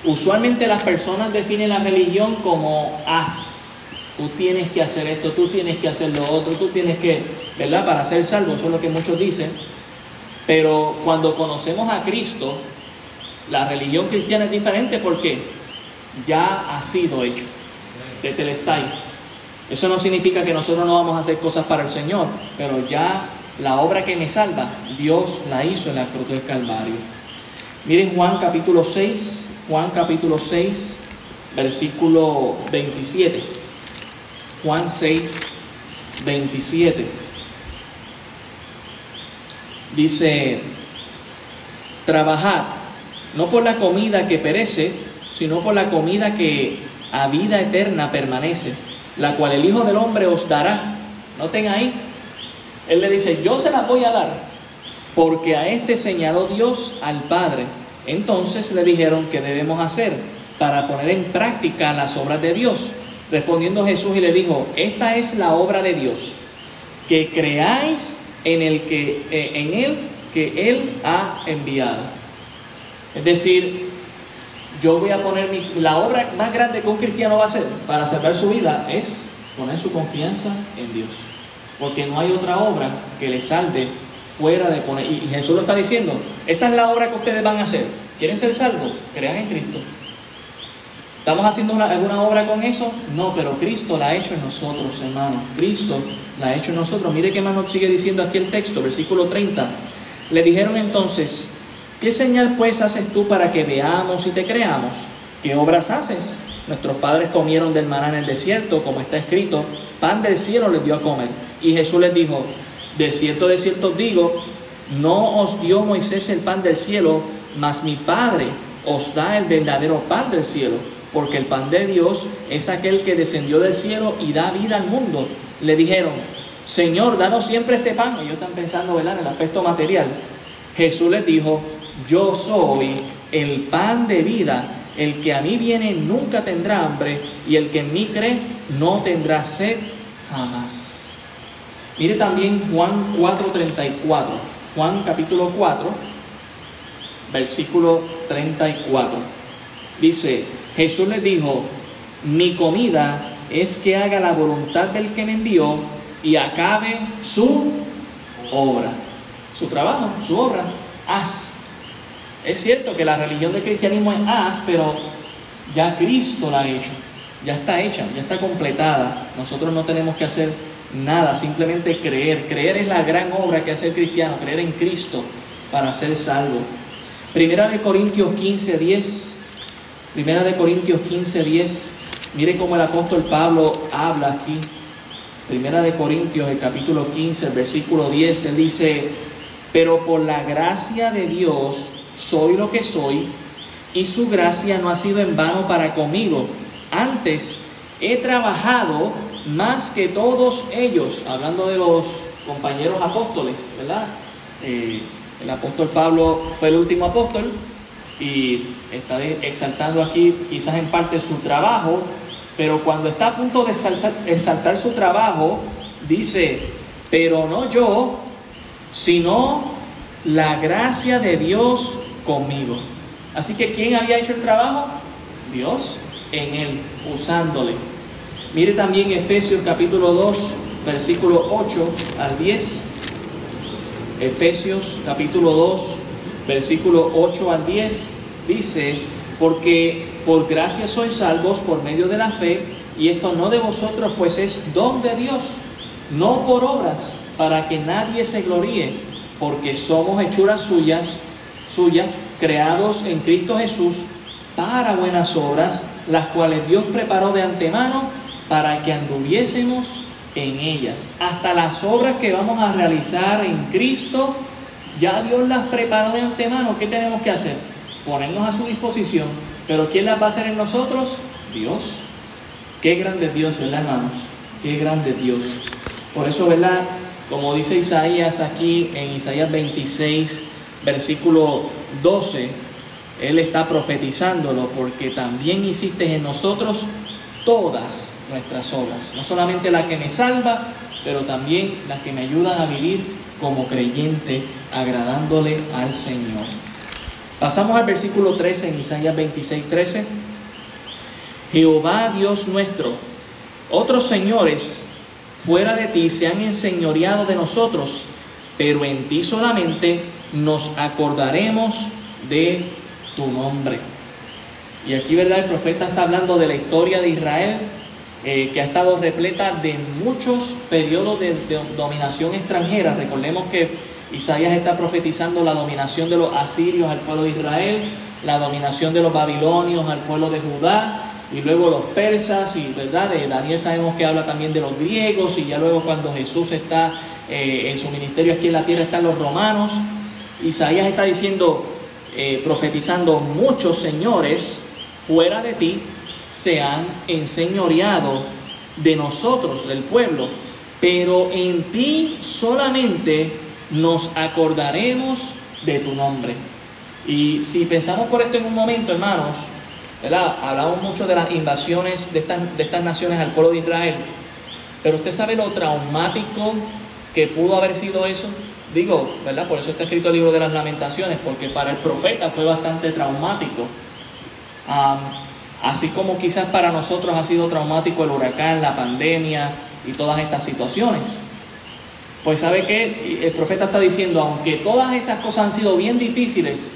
Usualmente las personas definen la religión como haz. Tú tienes que hacer esto, tú tienes que hacer lo otro, tú tienes que, ¿verdad? Para ser salvo, eso es lo que muchos dicen. Pero cuando conocemos a Cristo, la religión cristiana es diferente porque ya ha sido hecho de Telestai. Eso no significa que nosotros no vamos a hacer cosas para el Señor, pero ya la obra que me salva, Dios la hizo en la cruz del Calvario. Miren Juan capítulo 6, Juan capítulo 6, versículo 27. Juan 6, 27. Dice, trabajad, no por la comida que perece, sino por la comida que a vida eterna permanece, la cual el Hijo del Hombre os dará. Noten ahí, Él le dice, yo se la voy a dar, porque a este señaló Dios al Padre. Entonces le dijeron que debemos hacer para poner en práctica las obras de Dios. Respondiendo Jesús y le dijo, esta es la obra de Dios, que creáis en el que eh, en él que él ha enviado. Es decir, yo voy a poner la obra más grande que un cristiano va a hacer para salvar su vida es poner su confianza en Dios. Porque no hay otra obra que le salve fuera de poner. Y Jesús lo está diciendo, esta es la obra que ustedes van a hacer. ¿Quieren ser salvos? Crean en Cristo. ¿Estamos haciendo alguna obra con eso? No, pero Cristo la ha hecho en nosotros, hermanos. Cristo la ha hecho en nosotros. Mire qué más nos sigue diciendo aquí el texto, versículo 30. Le dijeron entonces, ¿Qué señal pues haces tú para que veamos y te creamos? ¿Qué obras haces? Nuestros padres comieron del maná en el desierto, como está escrito, pan del cielo les dio a comer. Y Jesús les dijo, de cierto, de cierto digo, no os dio Moisés el pan del cielo, mas mi Padre os da el verdadero pan del cielo, porque el pan de Dios es aquel que descendió del cielo y da vida al mundo. Le dijeron, Señor, danos siempre este pan. Ellos están pensando en el aspecto material. Jesús les dijo, yo soy el pan de vida, el que a mí viene nunca tendrá hambre y el que en mí cree no tendrá sed jamás. Mire también Juan 4:34, Juan capítulo 4, versículo 34. Dice, Jesús le dijo, mi comida es que haga la voluntad del que me envió y acabe su obra, su trabajo, su obra. Haz es cierto que la religión del cristianismo es haz, pero ya Cristo la ha hecho, ya está hecha, ya está completada. Nosotros no tenemos que hacer nada, simplemente creer. Creer es la gran obra que hace el cristiano, creer en Cristo para ser salvo. Primera de Corintios 15, 10. Primera de Corintios 15, 10 Mire cómo el apóstol Pablo habla aquí. Primera de Corintios, el capítulo 15, el versículo 10, él dice, pero por la gracia de Dios soy lo que soy, y su gracia no ha sido en vano para conmigo. Antes he trabajado más que todos ellos, hablando de los compañeros apóstoles, ¿verdad? Eh, el apóstol Pablo fue el último apóstol y está exaltando aquí quizás en parte su trabajo, pero cuando está a punto de exaltar, su trabajo, dice, pero no yo, sino la gracia de Dios conmigo. Así que ¿quién había hecho el trabajo? Dios en él, usándole. Mire también Efesios capítulo 2, versículo 8 al 10. Efesios capítulo 2, versículo 8 al 10, dice, porque por gracia sois salvos por medio de la fe, y esto no de vosotros, pues es don de Dios, no por obras, para que nadie se gloríe, porque somos hechuras suyas, suyas, creados en Cristo Jesús para buenas obras, las cuales Dios preparó de antemano para que anduviésemos en ellas. Hasta las obras que vamos a realizar en Cristo, ya Dios las preparó de antemano. ¿Qué tenemos que hacer? Ponernos a su disposición. Pero ¿quién las va a hacer en nosotros? Dios. Qué grande Dios, ¿verdad, hermanos? Qué grande Dios. Por eso, ¿verdad? Como dice Isaías aquí en Isaías 26, versículo 12, Él está profetizándolo porque también hiciste en nosotros todas nuestras obras, no solamente la que me salva, pero también las que me ayudan a vivir como creyente, agradándole al Señor. Pasamos al versículo 13 en Isaías 26, 13. Jehová Dios nuestro, otros señores fuera de ti se han enseñoreado de nosotros, pero en ti solamente nos acordaremos de tu nombre. Y aquí, ¿verdad? El profeta está hablando de la historia de Israel, eh, que ha estado repleta de muchos periodos de, dominación extranjera. Recordemos que Isaías está profetizando la dominación de los asirios al pueblo de Israel, la dominación de los babilonios al pueblo de Judá, y luego los persas, y verdad, de Daniel sabemos que habla también de los griegos, y ya luego cuando Jesús está eh, en su ministerio aquí en la tierra están los romanos. Isaías está diciendo, eh, profetizando, muchos señores fuera de ti se han enseñoreado de nosotros, del pueblo, pero en ti solamente nos acordaremos de tu nombre. Y si pensamos por esto en un momento, hermanos, ¿verdad? Hablamos mucho de las invasiones de estas, de estas naciones al pueblo de Israel, pero usted sabe lo traumático que pudo haber sido eso. Digo, ¿verdad? Por eso está escrito el libro de las lamentaciones, porque para el profeta fue bastante traumático. así como quizás para nosotros ha sido traumático el huracán, la pandemia y todas estas situaciones. Pues sabe que el profeta está diciendo, aunque todas esas cosas han sido bien difíciles,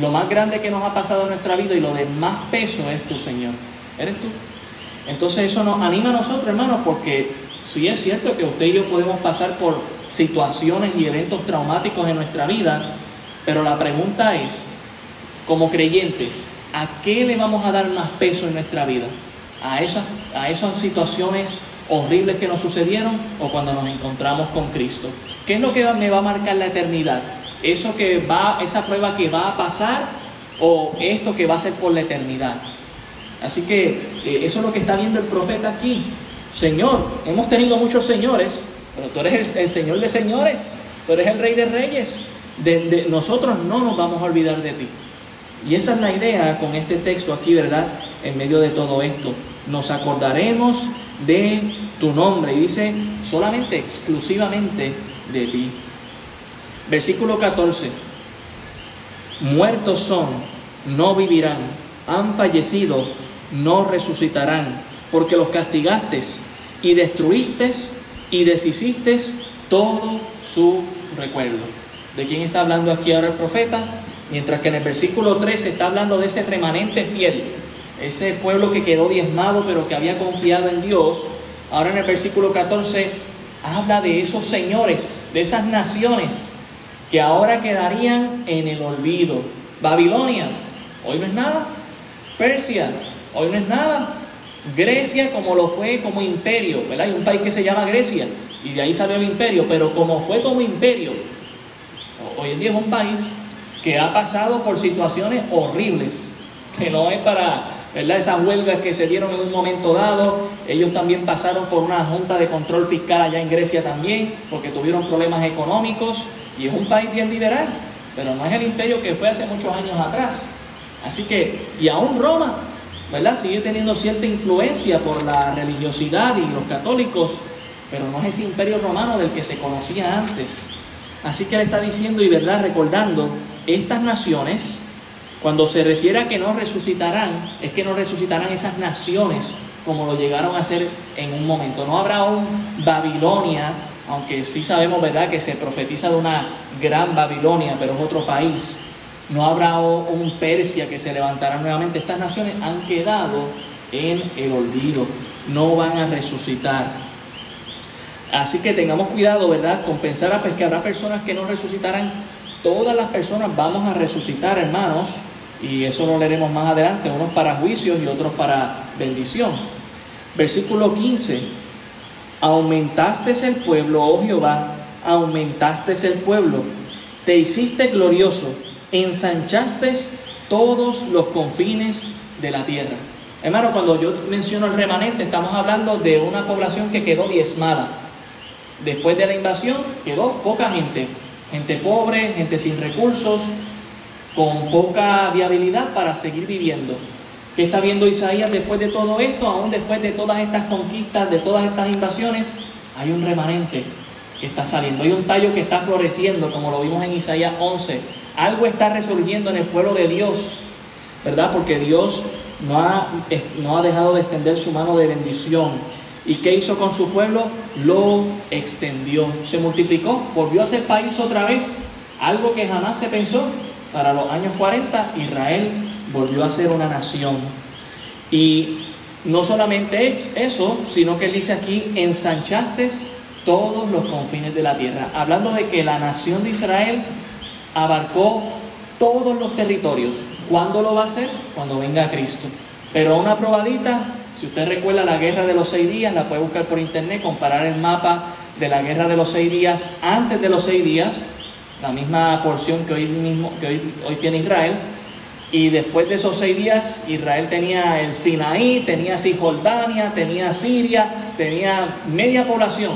lo más grande que nos ha pasado en nuestra vida y lo de más peso es tu Señor. Eres tú. Entonces eso nos anima a nosotros, hermanos, porque sí es cierto que usted y yo podemos pasar por situaciones y eventos traumáticos en nuestra vida, pero la pregunta es, como creyentes, ¿a qué le vamos a dar más peso en nuestra vida? ¿A esas, a esas situaciones horribles que nos sucedieron o cuando nos encontramos con Cristo? ¿Qué es lo que me va a marcar la eternidad? ¿Eso que va, esa prueba que va a pasar o esto que va a ser por la eternidad? Así que eh, eso es lo que está viendo el profeta aquí. Señor, hemos tenido muchos señores, pero tú eres el, Señor de señores, tú eres el Rey de reyes. Nosotros no nos vamos a olvidar de ti. Y esa es la idea con este texto aquí, ¿verdad? En medio de todo esto. Nos acordaremos de tu nombre. Y dice solamente, exclusivamente de ti. Versículo 14. Muertos son, no vivirán. Han fallecido, no resucitarán porque los castigaste y destruiste y deshiciste todo su recuerdo. ¿De quién está hablando aquí ahora el profeta? Mientras que en el versículo 13 está hablando de ese remanente fiel, ese pueblo que quedó diezmado pero que había confiado en Dios, ahora en el versículo 14 habla de esos señores, de esas naciones que ahora quedarían en el olvido. Babilonia, hoy no es nada. Persia, hoy no es nada. Grecia como lo fue como imperio, ¿verdad? Hay un país que se llama Grecia y de ahí salió el imperio, pero como fue como imperio, hoy en día es un país que ha pasado por situaciones horribles, que no es para, ¿verdad? Esas huelgas que se dieron en un momento dado, ellos también pasaron por una junta de control fiscal allá en Grecia también, porque tuvieron problemas económicos y es un país bien liberal, pero no es el imperio que fue hace muchos años atrás. Así que, y aún Roma, ¿verdad? Sigue teniendo cierta influencia por la religiosidad y los católicos, pero no es ese imperio romano del que se conocía antes. Así que él está diciendo y verdad, recordando, estas naciones, cuando se refiere a que no resucitarán, es que no resucitarán esas naciones como lo llegaron a ser en un momento. No habrá un Babilonia, aunque sí sabemos, ¿verdad?, que se profetiza de una gran Babilonia, pero es otro país. No habrá un Persia que se levantará nuevamente. Estas naciones han quedado en el olvido, no van a resucitar. Así que tengamos cuidado, ¿verdad? Con pensar a pues, que habrá personas que no resucitarán. Todas las personas vamos a resucitar, hermanos, y eso lo leeremos más adelante, unos para juicios y otros para bendición. Versículo 15. Aumentaste el pueblo, oh Jehová, aumentaste el pueblo, te hiciste glorioso, ensanchaste todos los confines de la tierra. Hermano, cuando yo menciono el remanente, estamos hablando de una población que quedó diezmada Después de la invasión quedó poca gente, gente pobre, gente sin recursos, con poca viabilidad para seguir viviendo. ¿Qué está viendo Isaías después de todo esto? Aún después de todas estas conquistas, de todas estas invasiones, hay un remanente que está saliendo, hay un tallo que está floreciendo, como lo vimos en Isaías 11. Algo está resurgiendo en el pueblo de Dios, ¿verdad? Porque Dios no ha, no ha dejado de extender su mano de bendición ¿Y qué hizo con su pueblo? Lo extendió, se multiplicó, volvió a ser país otra vez, algo que jamás se pensó. Para los años 40 Israel volvió a ser una nación. Y no solamente eso, sino que él dice aquí, ensanchaste todos los confines de la tierra. Hablando de que la nación de Israel abarcó todos los territorios. ¿Cuándo lo va a hacer? Cuando venga Cristo. Pero una probadita, si usted recuerda la guerra de los seis días, la puede buscar por internet, comparar el mapa de la guerra de los seis días antes de los seis días, la misma porción que hoy, mismo, que hoy, hoy tiene Israel, y después de esos seis días, Israel tenía el Sinaí, tenía Cisjordania, tenía Siria, tenía media población.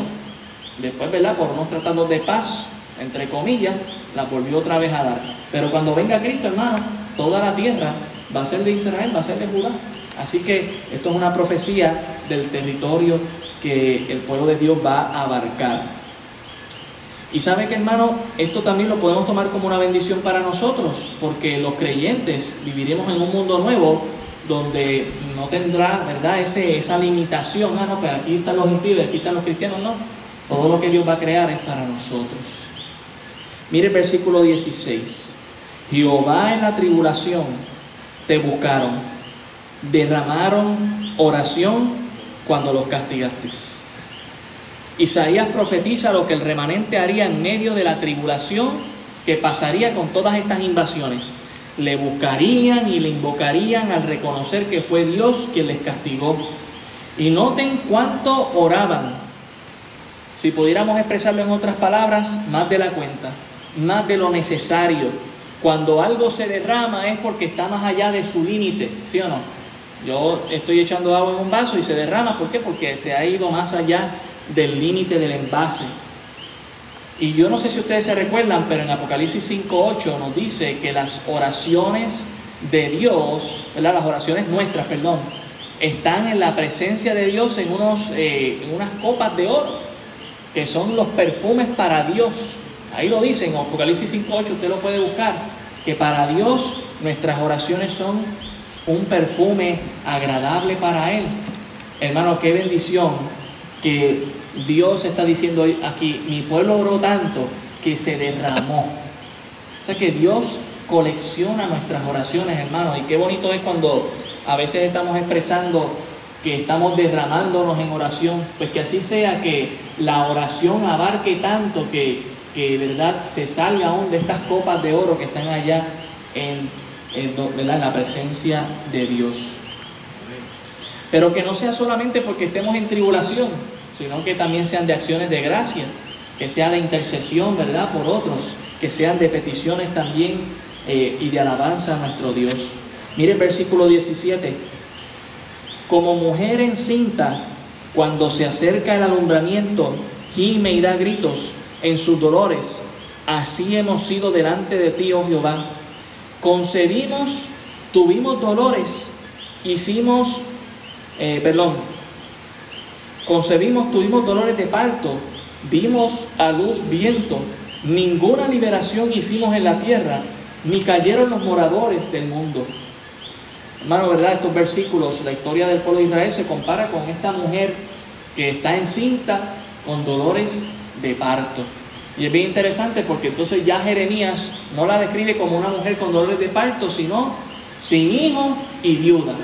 Después, ¿verdad? Por unos tratados de paz, entre comillas, la volvió otra vez a dar. Pero cuando venga Cristo, hermano, toda la tierra va a ser de Israel, va a ser de Judá. Así que esto es una profecía del territorio que el pueblo de Dios va a abarcar. Y sabe que hermano, esto también lo podemos tomar como una bendición para nosotros, porque los creyentes viviremos en un mundo nuevo donde no tendrá, ¿verdad?, Ese, esa limitación, ah, no, pues aquí están los impíos, aquí están los cristianos, no. Todo lo que Dios va a crear es para nosotros. Mire el versículo 16. Jehová en la tribulación te buscaron derramaron oración cuando los castigaste. Isaías profetiza lo que el remanente haría en medio de la tribulación que pasaría con todas estas invasiones. Le buscarían y le invocarían al reconocer que fue Dios quien les castigó. Y noten cuánto oraban. Si pudiéramos expresarlo en otras palabras, más de la cuenta, más de lo necesario. Cuando algo se derrama es porque está más allá de su límite, ¿sí o no? Yo estoy echando agua en un vaso y se derrama. ¿Por qué? Porque se ha ido más allá del límite del envase. Y yo no sé si ustedes se recuerdan, pero en Apocalipsis 5.8 nos dice que las oraciones de Dios, ¿verdad? las oraciones nuestras, perdón, están en la presencia de Dios en, unos, eh, en unas copas de oro, que son los perfumes para Dios. Ahí lo dice en Apocalipsis 5.8, usted lo puede buscar, que para Dios nuestras oraciones son un perfume agradable para Él. Hermano, qué bendición que Dios está diciendo aquí, mi pueblo oró tanto que se derramó. O sea que Dios colecciona nuestras oraciones, hermano, y qué bonito es cuando a veces estamos expresando que estamos derramándonos en oración, pues que así sea que la oración abarque tanto que, que verdad se salga aún de estas copas de oro que están allá en en la presencia de Dios. pero que no sea solamente porque estemos en tribulación, sino que también sean de acciones de gracia, que sea de intercesión, ¿verdad?, por otros, que sean de peticiones también eh, y de alabanza a nuestro Dios. Mire el versículo 17. Como mujer encinta, cuando se acerca el alumbramiento, gime y da gritos en sus dolores, así hemos sido delante de ti, oh Jehová. Concedimos, tuvimos dolores, hicimos, eh, perdón, concebimos, tuvimos dolores de parto, dimos a luz viento, ninguna liberación hicimos en la tierra, ni cayeron los moradores del mundo. Hermano, ¿verdad? Estos versículos, la historia del pueblo de Israel se compara con esta mujer que está encinta con dolores de parto. Y es bien interesante porque entonces ya Jeremías no la describe como una mujer con dolores de parto, sino sin hijo y viuda,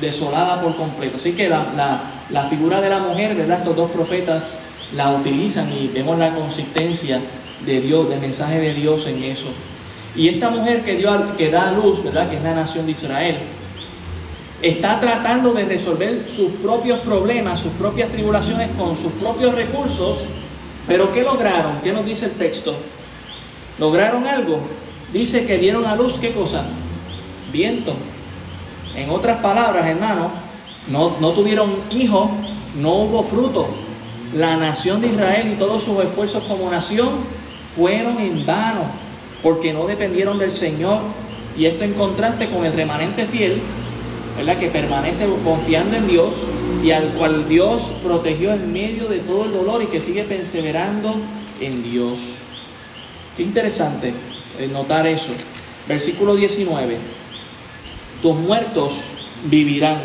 desolada por completo. Así que la, la figura de la mujer, ¿verdad? Estos dos profetas la utilizan y vemos la consistencia de Dios, del mensaje de Dios en eso. Y esta mujer que, dio, que da luz, ¿verdad? Que es la nación de Israel, está tratando de resolver sus propios problemas, sus propias tribulaciones con sus propios recursos. Pero ¿qué lograron? ¿Qué nos dice el texto? ¿Lograron algo? Dice que dieron a luz, ¿qué cosa? Viento. En otras palabras, hermano, no, no tuvieron hijos, no hubo fruto. La nación de Israel y todos sus esfuerzos como nación fueron en vano porque no dependieron del Señor. Y esto en contraste con el remanente fiel, ¿verdad? que permanece confiando en Dios y al cual Dios protegió en medio de todo el dolor y que sigue perseverando en Dios. Qué interesante eh, notar eso. Versículo 19. Tus muertos vivirán,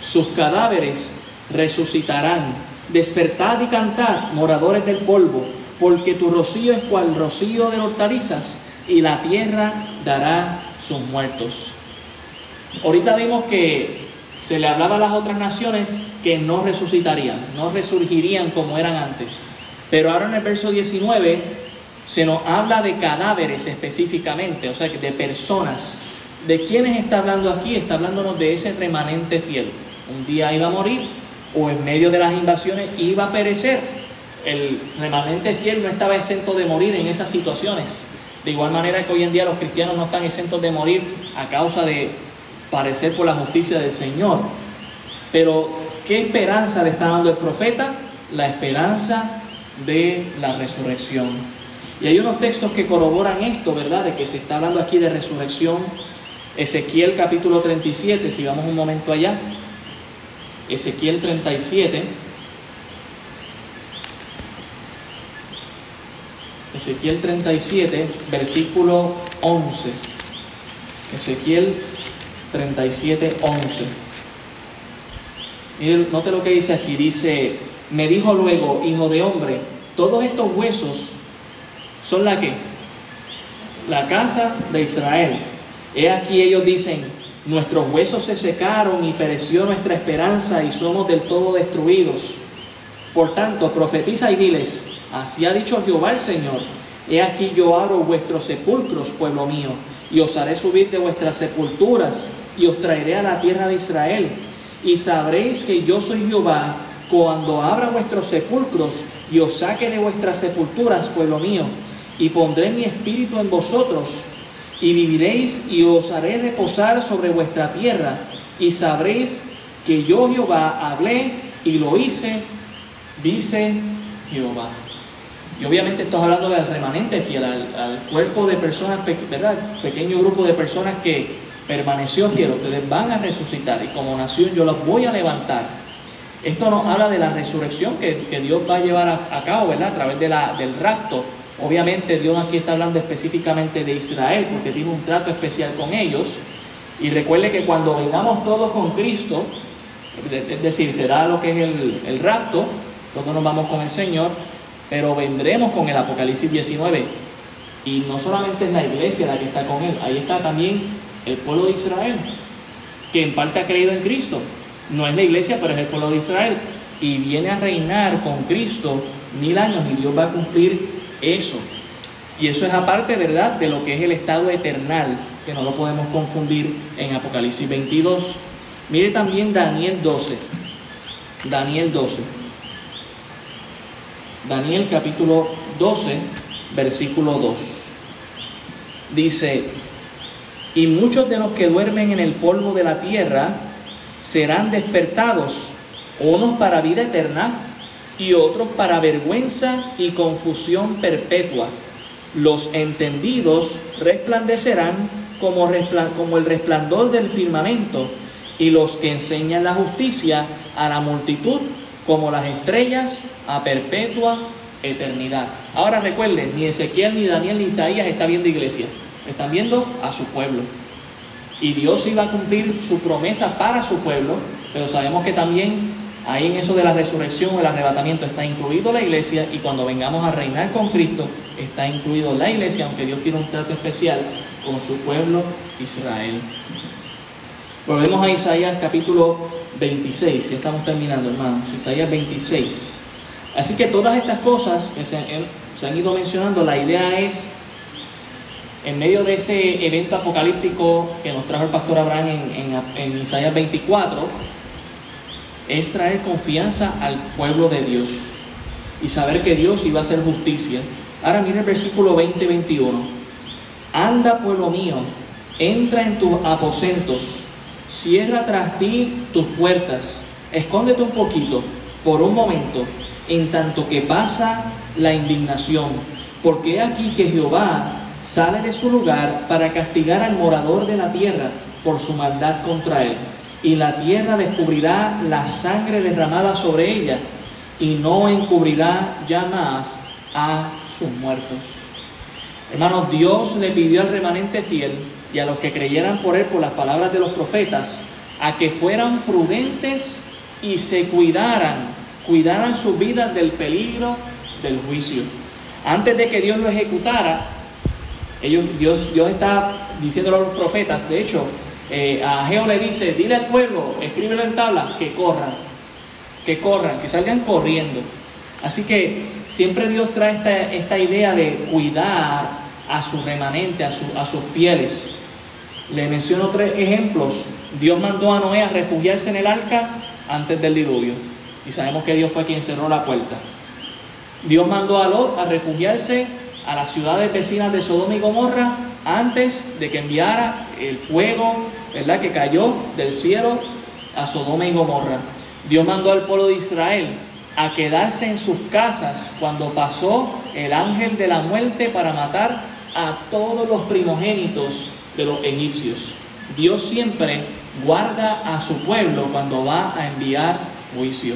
sus cadáveres resucitarán. Despertad y cantad, moradores del polvo porque tu rocío es cual rocío de hortalizas y la tierra dará sus muertos. Ahorita vimos que se le hablaba a las otras naciones que no resucitarían, no resurgirían como eran antes. Pero ahora en el verso 19 se nos habla de cadáveres específicamente, o sea, de personas. ¿De quiénes está hablando aquí? Está hablándonos de ese remanente fiel. Un día iba a morir o en medio de las invasiones iba a perecer el remanente fiel no estaba exento de morir en esas situaciones. De igual manera que hoy en día los cristianos no están exentos de morir a causa de parecer por la justicia del Señor. Pero, ¿qué esperanza le está dando el profeta? La esperanza de la resurrección. Y hay unos textos que corroboran esto, ¿verdad? De que se está hablando aquí de resurrección. Ezequiel capítulo 37, si vamos un momento allá. Ezequiel 37. Ezequiel 37, versículo 11. Ezequiel 37, 11. Mire, note lo que dice aquí. Dice, me dijo luego, hijo de hombre, todos estos huesos son la que? La casa de Israel. He aquí ellos dicen, nuestros huesos se secaron y pereció nuestra esperanza y somos del todo destruidos. Por tanto, profetiza y diles, Así ha dicho Jehová el Señor. He aquí yo abro vuestros sepulcros, pueblo mío, y os haré subir de vuestras sepulturas, y os traeré a la tierra de Israel. Y sabréis que yo soy Jehová cuando abra vuestros sepulcros y os saque de vuestras sepulturas, pueblo mío, y pondré mi espíritu en vosotros, y viviréis y os haré reposar sobre vuestra tierra, y sabréis que yo Jehová hablé y lo hice, dice Jehová. Y obviamente estoy hablando del remanente fiel, al, cuerpo de personas, ¿verdad? Pequeño grupo de personas que permaneció fiel. Ustedes van a resucitar y como nación yo los voy a levantar. Esto nos habla de la resurrección que, Dios va a llevar a, cabo, ¿verdad? A través de la, del rapto. Obviamente Dios aquí está hablando específicamente de Israel porque tiene un trato especial con ellos. Y recuerde que cuando vengamos todos con Cristo, es decir, será lo que es el, el rapto, todos nos vamos con el Señor, pero vendremos con el Apocalipsis 19. Y no solamente es la iglesia la que está con él, ahí está también el pueblo de Israel, que en parte ha creído en Cristo. No es la iglesia, pero es el pueblo de Israel. Y viene a reinar con Cristo mil años y Dios va a cumplir eso. Y eso es aparte, ¿verdad?, de lo que es el estado eternal, que no lo podemos confundir en Apocalipsis 22. Mire también Daniel 12. Daniel 12. Daniel capítulo 12, versículo 2. Dice, y muchos de los que duermen en el polvo de la tierra serán despertados, unos para vida eterna y otros para vergüenza y confusión perpetua. Los entendidos resplandecerán como, como el resplandor del firmamento y los que enseñan la justicia a la multitud como las estrellas a perpetua eternidad. Ahora recuerden, ni Ezequiel, ni Daniel, ni Isaías están viendo iglesia, están viendo a su pueblo. Y Dios iba a cumplir su promesa para su pueblo, pero sabemos que también ahí en eso de la resurrección el arrebatamiento está incluido la iglesia y cuando vengamos a reinar con Cristo está incluido la iglesia, aunque Dios tiene un trato especial con su pueblo Israel. Volvemos a Isaías capítulo 26, ya estamos terminando hermanos, Isaías 26. Así que todas estas cosas que se, han ido mencionando, la idea es, en medio de ese evento apocalíptico que nos trajo el pastor Abraham en, en Isaías 24, es traer confianza al pueblo de Dios y saber que Dios iba a hacer justicia. Ahora mira el versículo 20-21. Anda, pueblo mío, entra en tus aposentos Cierra tras ti tus puertas, escóndete un poquito, por un momento, en tanto que pasa la indignación, porque aquí que Jehová sale de su lugar para castigar al morador de la tierra por su maldad contra él. Y la tierra descubrirá la sangre derramada sobre ella y no encubrirá ya más a sus muertos. Hermanos, Dios le pidió al remanente fiel y a los que creyeran por él por las palabras de los profetas, a que fueran prudentes y se cuidaran, cuidaran sus vidas del peligro del juicio. Antes de que Dios lo ejecutara, ellos, Dios, Dios está diciéndolo a los profetas, de hecho, eh, a Geo le dice, dile al pueblo, escríbelo en tablas, que corran, que corran, que salgan corriendo. Así que siempre Dios trae esta, esta idea de cuidar a su remanente, a, a sus fieles. Le menciono tres ejemplos. Dios mandó a Noé a refugiarse en el arca antes del diluvio. Y sabemos que Dios fue quien cerró la puerta. Dios mandó a Lot a refugiarse a las ciudades vecinas de Sodoma y Gomorra antes de que enviara el fuego, ¿verdad?, que cayó del cielo a Sodoma y Gomorra. Dios mandó al pueblo de Israel a quedarse en sus casas cuando pasó el ángel de la muerte para matar a todos los primogénitos de los egipcios. Dios siempre guarda a su pueblo cuando va a enviar juicio.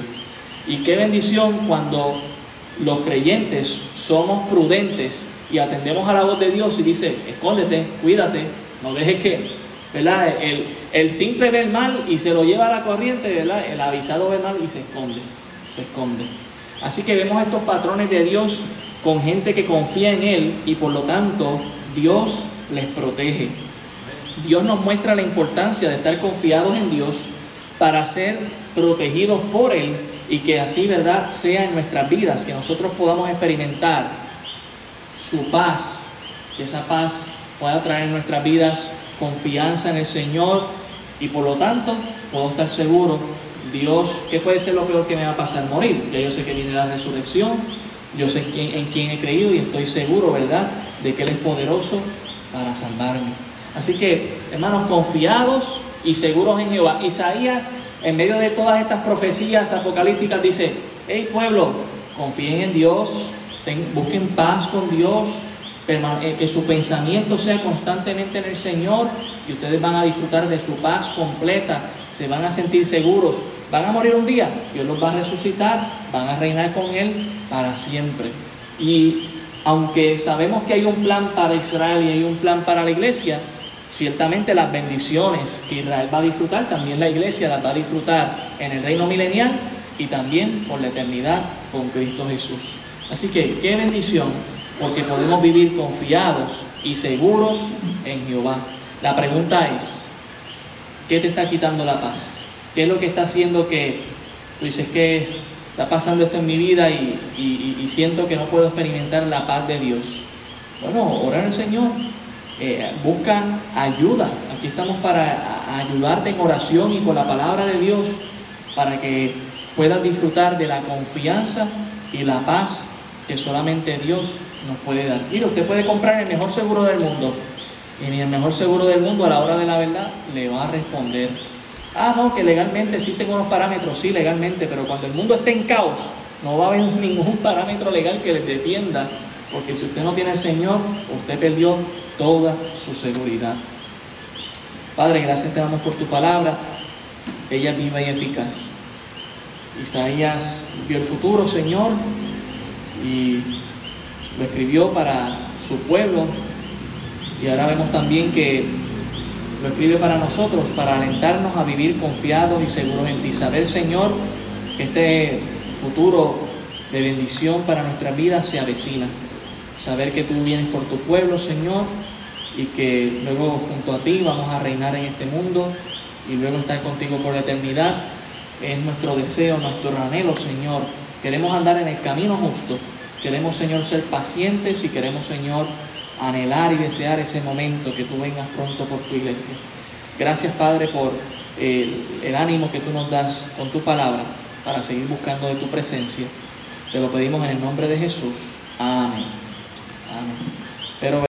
Y qué bendición cuando los creyentes somos prudentes y atendemos a la voz de Dios y dice, escóndete, cuídate, no dejes que, ¿verdad? El, el simple ve el mal y se lo lleva a la corriente, ¿verdad? El avisado ve el mal y se esconde, se esconde. Así que vemos estos patrones de Dios con gente que confía en Él y por lo tanto Dios les protege. Dios nos muestra la importancia de estar confiados en Dios para ser protegidos por Él y que así, ¿verdad?, sea en nuestras vidas, que nosotros podamos experimentar su paz, que esa paz pueda traer en nuestras vidas confianza en el Señor y por lo tanto puedo estar seguro, Dios, ¿qué puede ser lo peor que me va a pasar? Morir. Ya yo sé que viene la resurrección, yo sé en quién he creído y estoy seguro, ¿verdad?, de que Él es poderoso para salvarme. Así que, hermanos, confiados y seguros en Jehová. Isaías, en medio de todas estas profecías apocalípticas, dice, hey pueblo, confíen en Dios, busquen paz con Dios, eh, que su pensamiento sea constantemente en el Señor y ustedes van a disfrutar de su paz completa, se van a sentir seguros, van a morir un día, Dios los va a resucitar, van a reinar con Él para siempre. Y aunque sabemos que hay un plan para Israel y hay un plan para la iglesia, ciertamente las bendiciones que Israel va a disfrutar, también la iglesia las va a disfrutar en el reino milenial y también por la eternidad con Cristo Jesús. Así que qué bendición, porque podemos vivir confiados y seguros en Jehová. La pregunta es, ¿qué te está quitando la paz? ¿Qué es lo que está haciendo que tú dices que está pasando esto en mi vida y, siento que no puedo experimentar la paz de Dios. Bueno, orar al Señor, eh, busca ayuda. Aquí estamos para ayudarte en oración y con la palabra de Dios para que puedas disfrutar de la confianza y la paz que solamente Dios nos puede dar. Mira, usted puede comprar el mejor seguro del mundo y ni el mejor seguro del mundo a la hora de la verdad le va a responder. Ah, no, que legalmente existen unos parámetros, sí, legalmente, pero cuando el mundo esté en caos, no va a haber ningún parámetro legal que les defienda, porque si usted no tiene al Señor, usted perdió toda su seguridad. Padre, gracias te damos por tu palabra, ella viva y eficaz. Isaías vio el futuro, Señor, y lo escribió para su pueblo, y ahora vemos también que lo escribe para nosotros, para alentarnos a vivir confiados y seguros en ti. Saber, Señor, que este futuro de bendición para nuestras vidas se avecina. Saber que tú vienes por tu pueblo, Señor, y que luego junto a ti vamos a reinar en este mundo y luego estar contigo por la eternidad. Es nuestro deseo, nuestro anhelo, Señor. Queremos andar en el camino justo. Queremos, Señor, ser pacientes y queremos, Señor, anhelar y desear ese momento que tú vengas pronto por tu iglesia. Gracias, Padre, por el, el ánimo que tú nos das con tu palabra para seguir buscando de tu presencia. Te lo pedimos en el nombre de Jesús. Amén. Amén. Pero